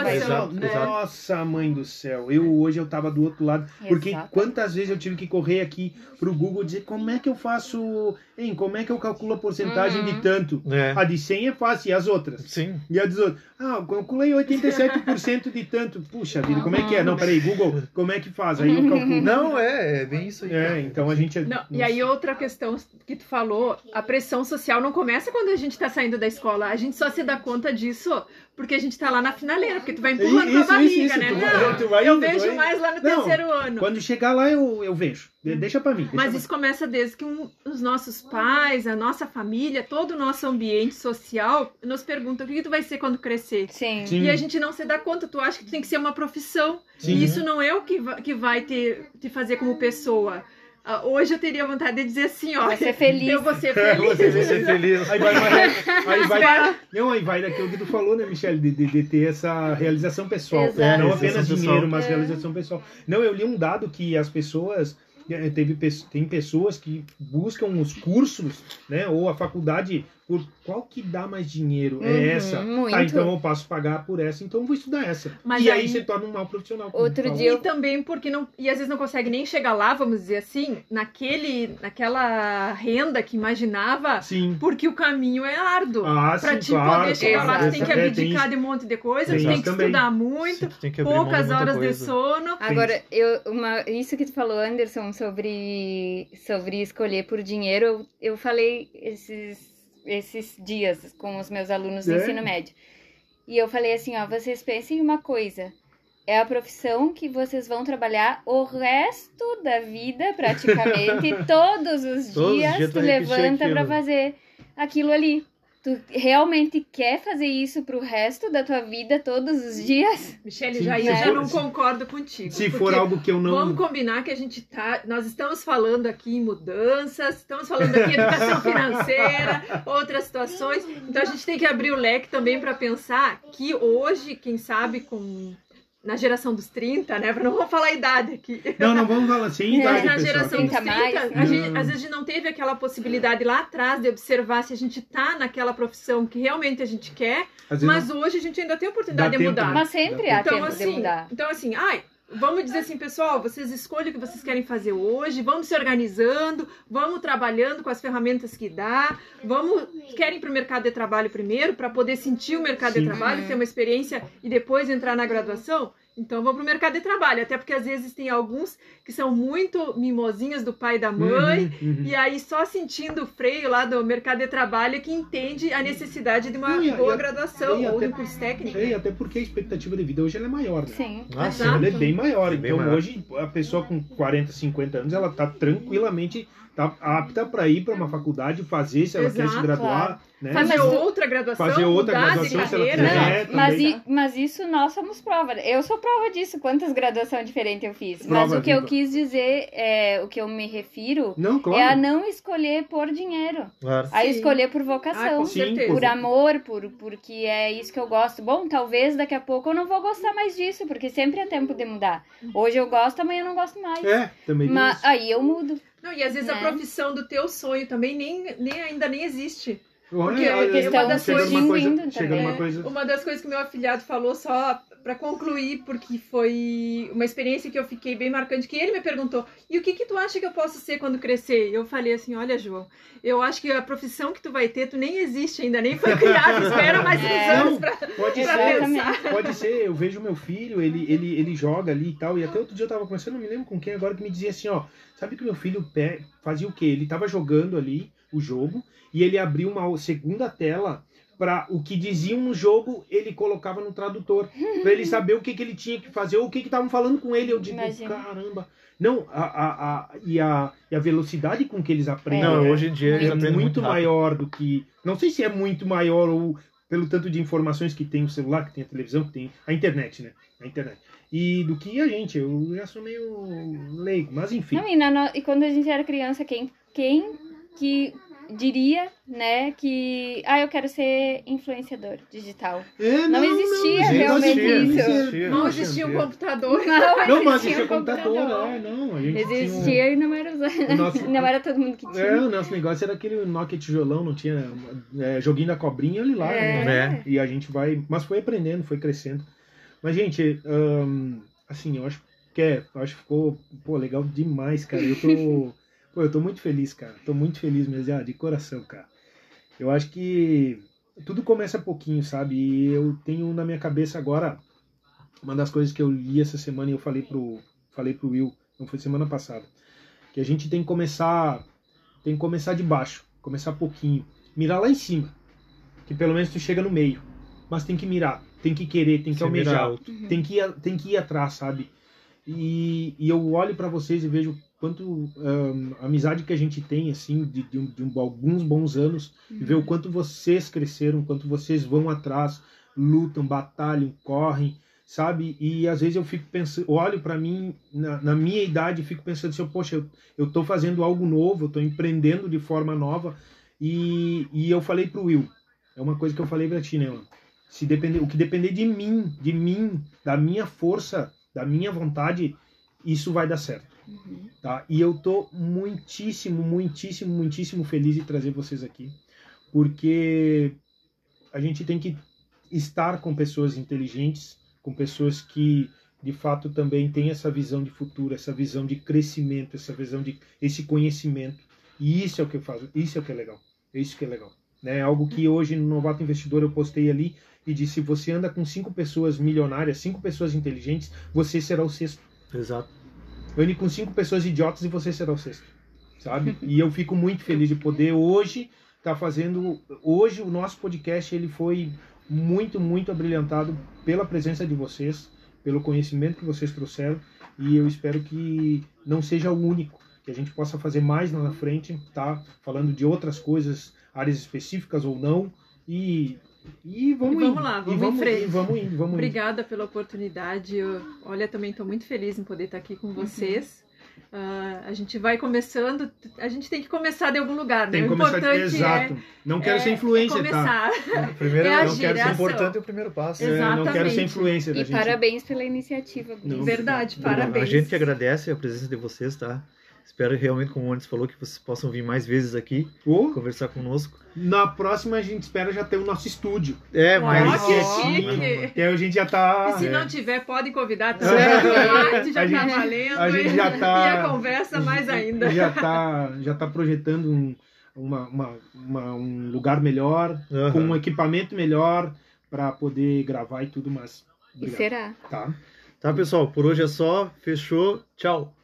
[SPEAKER 4] tu vai
[SPEAKER 3] situação.
[SPEAKER 1] usar?
[SPEAKER 3] né?
[SPEAKER 2] Nossa, mãe do céu. Eu hoje eu tava do outro lado. Porque
[SPEAKER 4] Exato.
[SPEAKER 2] quantas vezes eu tive que correr aqui pro Google dizer como é que eu faço. Hein, como é que eu calculo a porcentagem
[SPEAKER 4] Uhum.
[SPEAKER 2] de tanto?
[SPEAKER 1] É.
[SPEAKER 2] A de 100 é fácil, e as outras?
[SPEAKER 1] Sim.
[SPEAKER 2] E a dos outros? Ah, eu calculei 87% de tanto. Puxa vida, como é que é? Não, peraí, Google, como é que faz? Aí eu calculo.
[SPEAKER 1] Não, é, é bem isso aí.
[SPEAKER 2] É, então a gente.
[SPEAKER 3] Não, e aí outra questão que tu falou, a pressão social não começa quando a gente tá saindo da escola. A gente só se dá conta disso porque a gente tá lá na finaleira, porque tu vai empurrando
[SPEAKER 2] Isso,
[SPEAKER 3] com a barriga,
[SPEAKER 2] isso, isso,
[SPEAKER 3] né?
[SPEAKER 2] tu
[SPEAKER 3] não,
[SPEAKER 2] vai- tu vai
[SPEAKER 3] eu vejo
[SPEAKER 2] vai-
[SPEAKER 3] mais lá no
[SPEAKER 2] Não,
[SPEAKER 3] terceiro ano.
[SPEAKER 2] Quando chegar lá, eu, eu vejo. De- Deixa pra mim. deixa
[SPEAKER 3] Mas
[SPEAKER 2] pra
[SPEAKER 3] isso começa desde que um- os nossos pais, a nossa família, todo o nosso ambiente social nos pergunta o que, que tu vai ser quando crescer.
[SPEAKER 4] Sim.
[SPEAKER 2] Sim.
[SPEAKER 3] E a gente não se dá conta, tu acha que tu tem que ser uma profissão.
[SPEAKER 2] Sim.
[SPEAKER 3] E isso não é o que vai, que vai te, te fazer como pessoa. Ah, hoje eu teria vontade de dizer assim, ó.
[SPEAKER 4] Vai ser feliz.
[SPEAKER 3] Eu vou ser
[SPEAKER 2] É,
[SPEAKER 3] feliz.
[SPEAKER 2] você
[SPEAKER 1] Vai ser feliz.
[SPEAKER 2] Aí vai, vai, aí vai, não, aí vai daquilo que tu falou, né, Michelle, de, de, de ter essa realização pessoal.
[SPEAKER 4] Exato.
[SPEAKER 2] É, não
[SPEAKER 1] Realização
[SPEAKER 2] apenas
[SPEAKER 1] pessoal.
[SPEAKER 2] dinheiro, mas
[SPEAKER 4] É.
[SPEAKER 2] realização pessoal. Não, eu li um dado que as pessoas. eh, Teve, tem pessoas que buscam os cursos, né, ou a faculdade, qual que dá mais dinheiro?
[SPEAKER 4] Uhum,
[SPEAKER 2] é essa.
[SPEAKER 4] muito.
[SPEAKER 2] Tá, então eu posso pagar por essa, então eu vou estudar essa.
[SPEAKER 3] Mas
[SPEAKER 2] e aí,
[SPEAKER 3] aí-
[SPEAKER 2] você torna um mau profissional.
[SPEAKER 4] Outro dia
[SPEAKER 3] E também porque não. E às vezes não consegue nem chegar lá, vamos dizer assim, naquele, naquela renda que imaginava,
[SPEAKER 2] Sim.
[SPEAKER 3] porque o caminho é árduo.
[SPEAKER 2] Ah,
[SPEAKER 3] Pra
[SPEAKER 2] sim,
[SPEAKER 3] te
[SPEAKER 2] claro.
[SPEAKER 3] poder chegar lá,
[SPEAKER 2] claro.
[SPEAKER 3] tu tem que
[SPEAKER 2] É,
[SPEAKER 3] abdicar de um monte de coisa,
[SPEAKER 2] tem
[SPEAKER 3] tu tem que
[SPEAKER 2] também.
[SPEAKER 3] estudar muito,
[SPEAKER 1] Sim, tem de
[SPEAKER 3] poucas horas de
[SPEAKER 1] coisa.
[SPEAKER 3] sono.
[SPEAKER 4] Agora, eu, uma, isso que tu falou, Anderson, sobre, sobre escolher por dinheiro, eu, eu falei esses, esses dias com os meus alunos do
[SPEAKER 2] É?
[SPEAKER 4] ensino médio. E eu falei assim, ó, vocês pensem em uma coisa. É a profissão que vocês vão trabalhar o resto da vida, praticamente, todos os
[SPEAKER 1] Todos os
[SPEAKER 4] dias
[SPEAKER 1] dias
[SPEAKER 4] tu levanta pra
[SPEAKER 1] aquilo.
[SPEAKER 4] fazer aquilo ali. Tu realmente quer fazer isso pro resto da tua vida, todos os dias?
[SPEAKER 3] Michele, já, eu já não concordo contigo.
[SPEAKER 2] Se for algo que eu não.
[SPEAKER 3] Vamos combinar que a gente tá. Nós estamos falando aqui em mudanças, estamos falando aqui em educação financeira, outras situações. Então a gente tem que abrir o leque também para pensar que hoje, quem sabe, com. Na geração dos 30, né? Não vou falar a idade aqui.
[SPEAKER 2] Não, não vamos falar assim,
[SPEAKER 4] É,
[SPEAKER 3] Mas
[SPEAKER 2] idade,
[SPEAKER 3] na
[SPEAKER 2] pessoal.
[SPEAKER 3] geração dos 30,
[SPEAKER 4] mais,
[SPEAKER 3] a gente,
[SPEAKER 2] Não.
[SPEAKER 3] às vezes a gente não teve aquela possibilidade lá atrás de observar se a gente tá naquela profissão que realmente a gente quer, mas hoje a gente ainda tem a oportunidade
[SPEAKER 2] Dá
[SPEAKER 3] de
[SPEAKER 2] tempo,
[SPEAKER 3] mudar.
[SPEAKER 2] né?
[SPEAKER 4] Mas sempre há
[SPEAKER 3] Então
[SPEAKER 4] tempo de
[SPEAKER 3] assim,
[SPEAKER 4] mudar.
[SPEAKER 3] então assim, ai, vamos dizer assim, pessoal, vocês escolhem o que vocês querem fazer hoje, vamos se organizando, vamos trabalhando com as ferramentas que dá, vamos querem para o mercado de trabalho primeiro para poder sentir o mercado
[SPEAKER 2] Sim.
[SPEAKER 3] de trabalho, ter uma experiência e depois entrar na graduação. Então vou para o mercado de trabalho, até porque às vezes tem alguns que são muito mimosinhos do pai e da mãe,
[SPEAKER 2] Uhum, uhum.
[SPEAKER 3] e aí só sentindo o freio lá do mercado de trabalho é que entende a necessidade de uma
[SPEAKER 2] e
[SPEAKER 3] boa
[SPEAKER 2] e a-
[SPEAKER 3] graduação
[SPEAKER 2] e
[SPEAKER 3] ou
[SPEAKER 2] até-
[SPEAKER 3] de um curso técnico.
[SPEAKER 2] E até porque a expectativa de vida hoje ela é maior, né?
[SPEAKER 4] Sim.
[SPEAKER 1] Ah, sim.
[SPEAKER 3] Exato.
[SPEAKER 2] Ela é bem maior.
[SPEAKER 1] É bem
[SPEAKER 2] então
[SPEAKER 1] maior.
[SPEAKER 2] hoje a pessoa com 40, 50 anos, ela tá tranquilamente tá apta para ir para uma faculdade, fazer se ela quer se
[SPEAKER 3] Exato,
[SPEAKER 2] graduar, né?
[SPEAKER 3] Fazer
[SPEAKER 4] Mas-
[SPEAKER 3] outra graduação,
[SPEAKER 2] Fazer outra
[SPEAKER 3] mudar
[SPEAKER 2] graduação,
[SPEAKER 3] de
[SPEAKER 2] se ela
[SPEAKER 3] carreira.
[SPEAKER 2] quiser.
[SPEAKER 4] Não, mas, i- mas isso nós somos prova. Eu sou prova disso, quantas graduações diferentes eu fiz.
[SPEAKER 2] Prova
[SPEAKER 4] mas o que eu quis dizer, é, o que eu me refiro,
[SPEAKER 2] Não, claro.
[SPEAKER 4] é a não escolher por dinheiro.
[SPEAKER 1] Claro.
[SPEAKER 4] A
[SPEAKER 3] Sim.
[SPEAKER 4] escolher por
[SPEAKER 3] Ah,
[SPEAKER 4] vocação.
[SPEAKER 3] com
[SPEAKER 2] Sim,
[SPEAKER 3] certeza.
[SPEAKER 4] por amor, por porque é isso que eu gosto. Bom, talvez daqui a pouco eu não vou gostar mais disso, porque sempre é tempo de mudar. Hoje eu gosto, amanhã eu não gosto mais.
[SPEAKER 2] É, também
[SPEAKER 4] Mas
[SPEAKER 2] isso.
[SPEAKER 4] aí eu mudo.
[SPEAKER 3] Não, e às vezes a
[SPEAKER 4] Né?
[SPEAKER 3] profissão do teu sonho também nem, nem ainda nem existe.
[SPEAKER 2] Olha,
[SPEAKER 3] porque
[SPEAKER 2] olha,
[SPEAKER 3] questão
[SPEAKER 2] coisa, numa coisa.
[SPEAKER 3] Uma das coisas que meu afilhado falou só pra concluir, porque foi uma experiência que eu fiquei bem marcante, que ele me perguntou: "E o que que tu acha que eu posso ser quando crescer?" Eu falei assim: "Olha, João, eu acho que a profissão que tu vai ter, tu nem existe ainda, nem foi criada, espera mais uns
[SPEAKER 4] É.
[SPEAKER 3] anos
[SPEAKER 2] Não,
[SPEAKER 3] pra
[SPEAKER 2] Pode
[SPEAKER 3] pra
[SPEAKER 2] ser,
[SPEAKER 4] Exatamente.
[SPEAKER 2] pode ser. Eu vejo meu filho, ele, ele, ele joga ali e tal. E até outro dia eu tava conversando, não me lembro com quem agora, que me dizia assim: ó, sabe que meu filho pe- fazia o quê? Ele tava jogando ali o jogo e ele abriu uma segunda tela para o que diziam no jogo, ele colocava no tradutor, para ele saber o que, que ele tinha que fazer ou o que que estavam falando com ele. Eu digo,
[SPEAKER 4] Imagina.
[SPEAKER 2] caramba. Não, a, a, a, e, a, e a velocidade com que eles aprendem
[SPEAKER 1] Não,
[SPEAKER 2] é,
[SPEAKER 1] hoje em dia eles
[SPEAKER 2] é
[SPEAKER 1] aprendem
[SPEAKER 2] muito,
[SPEAKER 1] rápido.
[SPEAKER 2] maior do que. Não sei se é muito maior ou pelo tanto de informações que tem o celular, que tem a televisão, que tem a internet, né? A internet. E do que a gente. Eu já sou meio leigo, mas enfim.
[SPEAKER 4] Não, e, na no- e quando a gente era criança, quem, quem que diria, né, que ah, eu quero ser influenciador digital.
[SPEAKER 2] É,
[SPEAKER 4] Não existia
[SPEAKER 2] gente,
[SPEAKER 4] realmente
[SPEAKER 2] existia,
[SPEAKER 4] isso.
[SPEAKER 2] existia,
[SPEAKER 3] não existia um
[SPEAKER 2] existia.
[SPEAKER 3] computador.
[SPEAKER 4] Não,
[SPEAKER 2] Não, mas
[SPEAKER 4] existia
[SPEAKER 2] existia
[SPEAKER 4] um
[SPEAKER 2] computador, é, não. A gente tinha um-
[SPEAKER 4] Existia e não era usado.
[SPEAKER 2] Nosso-
[SPEAKER 4] Não era todo mundo que tinha.
[SPEAKER 2] É, o nosso negócio era aquele Nokia tijolão, não tinha é, joguinho da cobrinha ali lá,
[SPEAKER 4] É.
[SPEAKER 2] né? E a gente vai. Mas foi aprendendo, foi crescendo. Mas, gente, assim, eu acho que é, eu acho que ficou pô, legal demais, cara. Eu tô. pô, eu tô muito feliz, cara. Tô muito feliz mesmo, de coração, cara. Eu acho que tudo começa pouquinho, sabe? E eu tenho na minha cabeça agora uma das coisas que eu li essa semana e eu falei pro, falei pro Will, não foi semana passada, que a gente tem que começar tem que começar de baixo, começar pouquinho, mirar lá em cima, que pelo menos tu chega no meio, mas tem que mirar, tem que querer, tem que
[SPEAKER 1] Você
[SPEAKER 2] almejar, tem que ir, tem que ir atrás, sabe? E, e eu olho para vocês e vejo quanto ahn, a amizade que a gente tem assim de, de, um- de um- alguns bons anos e ver o quanto vocês cresceram, o quanto vocês vão atrás, lutam, batalham, correm, sabe? E às vezes eu fico pensando, olho para mim na, na minha idade fico pensando assim, poxa, eu, eu tô fazendo algo novo, eu tô empreendendo de forma nova e, e eu falei pro Will, é uma coisa que eu falei pra ti, né, mano? Se depender, o que depender de mim, de mim, da minha força, da minha vontade, isso vai dar certo,
[SPEAKER 4] Uhum.
[SPEAKER 2] tá? E eu tô muitíssimo, muitíssimo, muitíssimo feliz de trazer vocês aqui, porque a gente tem que estar com pessoas inteligentes, com pessoas que de fato também têm essa visão de futuro, essa visão de crescimento, essa visão de esse conhecimento. E isso é o que eu faço, isso é o que é legal. É isso que é legal. Né? Algo que hoje no Novato Investidor eu postei ali e disse: se você anda com cinco pessoas milionárias, cinco pessoas inteligentes, você será o sexto.
[SPEAKER 1] Exato.
[SPEAKER 2] Ande com cinco pessoas idiotas e você será o sexto. Sabe? E eu fico muito feliz de poder hoje estar fazendo. Hoje o nosso podcast ele foi muito, muito abrilhantado pela presença de vocês, pelo conhecimento que vocês trouxeram. E eu espero que não seja o único, que a gente possa fazer mais lá na frente, tá? Falando de outras coisas, áreas específicas ou não. E, e vamos,
[SPEAKER 3] E vamos
[SPEAKER 2] indo.
[SPEAKER 3] lá,
[SPEAKER 2] E
[SPEAKER 3] vamos em
[SPEAKER 2] vamos,
[SPEAKER 3] frente.
[SPEAKER 2] e vamos indo, vamos indo.
[SPEAKER 3] Obrigada pela oportunidade. Eu, olha, também estou muito feliz em poder estar aqui com vocês. Ah, a gente vai começando, a gente tem que começar de algum lugar,
[SPEAKER 2] Tem
[SPEAKER 3] né?
[SPEAKER 2] que
[SPEAKER 3] O
[SPEAKER 2] começar.
[SPEAKER 3] importante
[SPEAKER 2] Exato. não quero
[SPEAKER 3] é,
[SPEAKER 2] ser
[SPEAKER 3] é
[SPEAKER 2] influencer, tá?
[SPEAKER 1] Primeiro,
[SPEAKER 3] É
[SPEAKER 1] eu não quero
[SPEAKER 3] é
[SPEAKER 1] ser importante é o primeiro passo.
[SPEAKER 2] É, não quero ser
[SPEAKER 3] Exatamente.
[SPEAKER 2] influencer. a
[SPEAKER 4] E
[SPEAKER 2] gente-
[SPEAKER 4] parabéns pela iniciativa.
[SPEAKER 2] Não.
[SPEAKER 3] Verdade,
[SPEAKER 2] Obrigado.
[SPEAKER 3] parabéns.
[SPEAKER 1] A gente que agradece a presença de vocês, tá? Espero realmente, como o Anderson falou, que vocês possam vir mais vezes aqui
[SPEAKER 2] Ô,
[SPEAKER 1] conversar conosco.
[SPEAKER 2] na próxima a gente espera já ter o nosso estúdio.
[SPEAKER 1] É, mas.
[SPEAKER 3] que
[SPEAKER 1] mas-
[SPEAKER 3] chique.
[SPEAKER 2] Que a gente já tá.
[SPEAKER 3] E se
[SPEAKER 1] é.
[SPEAKER 3] não tiver, pode convidar
[SPEAKER 2] É.
[SPEAKER 3] também. já
[SPEAKER 2] A
[SPEAKER 3] tá
[SPEAKER 2] gente-
[SPEAKER 3] valendo.
[SPEAKER 2] a gente
[SPEAKER 3] e-
[SPEAKER 2] já tá-
[SPEAKER 3] E a conversa mais ainda.
[SPEAKER 2] Já tá, já tá projetando um, uma, uma- uma- um lugar melhor, com um equipamento melhor para poder gravar e tudo mais.
[SPEAKER 4] E
[SPEAKER 2] Obrigado.
[SPEAKER 4] será?
[SPEAKER 2] Tá.
[SPEAKER 1] Tá, pessoal, por hoje é só. Fechou. Tchau.